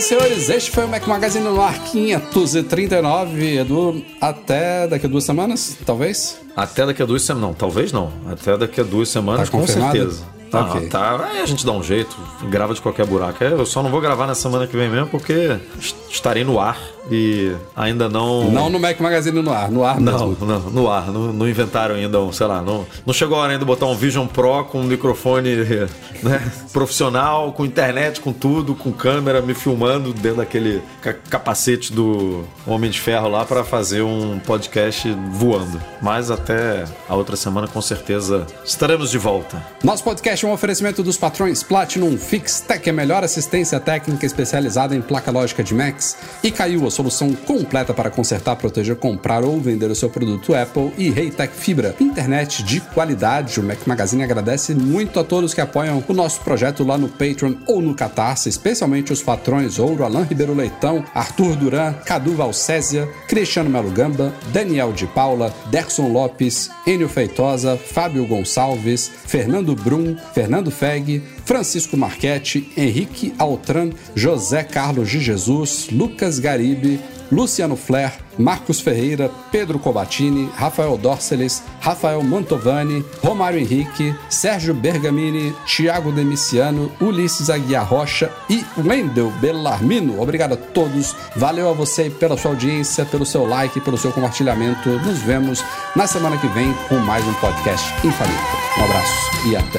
Senhoras e senhores. Este foi o Mac Magazine no ar 539. Edu, até daqui a duas semanas, talvez? Até daqui a duas semanas. Não, talvez não. Até daqui a duas semanas, Tá com certeza. Tá Ah, ok. tá. Aí a gente dá um jeito, grava de qualquer buraco. É, Eu só não vou gravar na semana que vem mesmo porque est- estarei no ar e ainda não. Não no Mac Magazine no ar, no ar não, mesmo. Não, no ar. Não, não inventaram ainda, um, sei lá, não, não chegou a hora ainda de botar um Vision Pro com um microfone né, profissional, com internet, com tudo, com câmera, me filmando dentro daquele capacete do Homem de Ferro lá para fazer um podcast voando. Mas até a outra semana, com certeza, estaremos de volta. Nosso podcast é um oferecimento dos patrões Platinum Fix Tech, a melhor assistência técnica especializada em placa lógica de Macs, e caiu solução completa para consertar, proteger, comprar ou vender o seu produto Apple, e Reitec Fibra, internet de qualidade. O Mac Magazine agradece muito a todos que apoiam o nosso projeto lá no Patreon ou no Catarse, especialmente os patrões Ouro, Alain Ribeiro Leitão, Arthur Duran, Cadu Valcésia, Cristiano Melo Gamba, Daniel de Paula, Derson Lopes, Enio Feitosa, Fábio Gonçalves, Fernando Brum, Fernando Feg, Francisco Marchetti, Henrique Altran, José Carlos de Jesus, Lucas Garibe, Luciano Flair, Marcos Ferreira, Pedro Cobatini, Rafael Dorceles, Rafael Mantovani, Romário Henrique, Sérgio Bergamini, Thiago Demiciano, Ulisses Aguiar Rocha e Wendel Bellarmino. Obrigado a todos, valeu a você pela sua audiência, pelo seu like, pelo seu compartilhamento. Nos vemos na semana que vem com mais um podcast Infinito. Um abraço e até.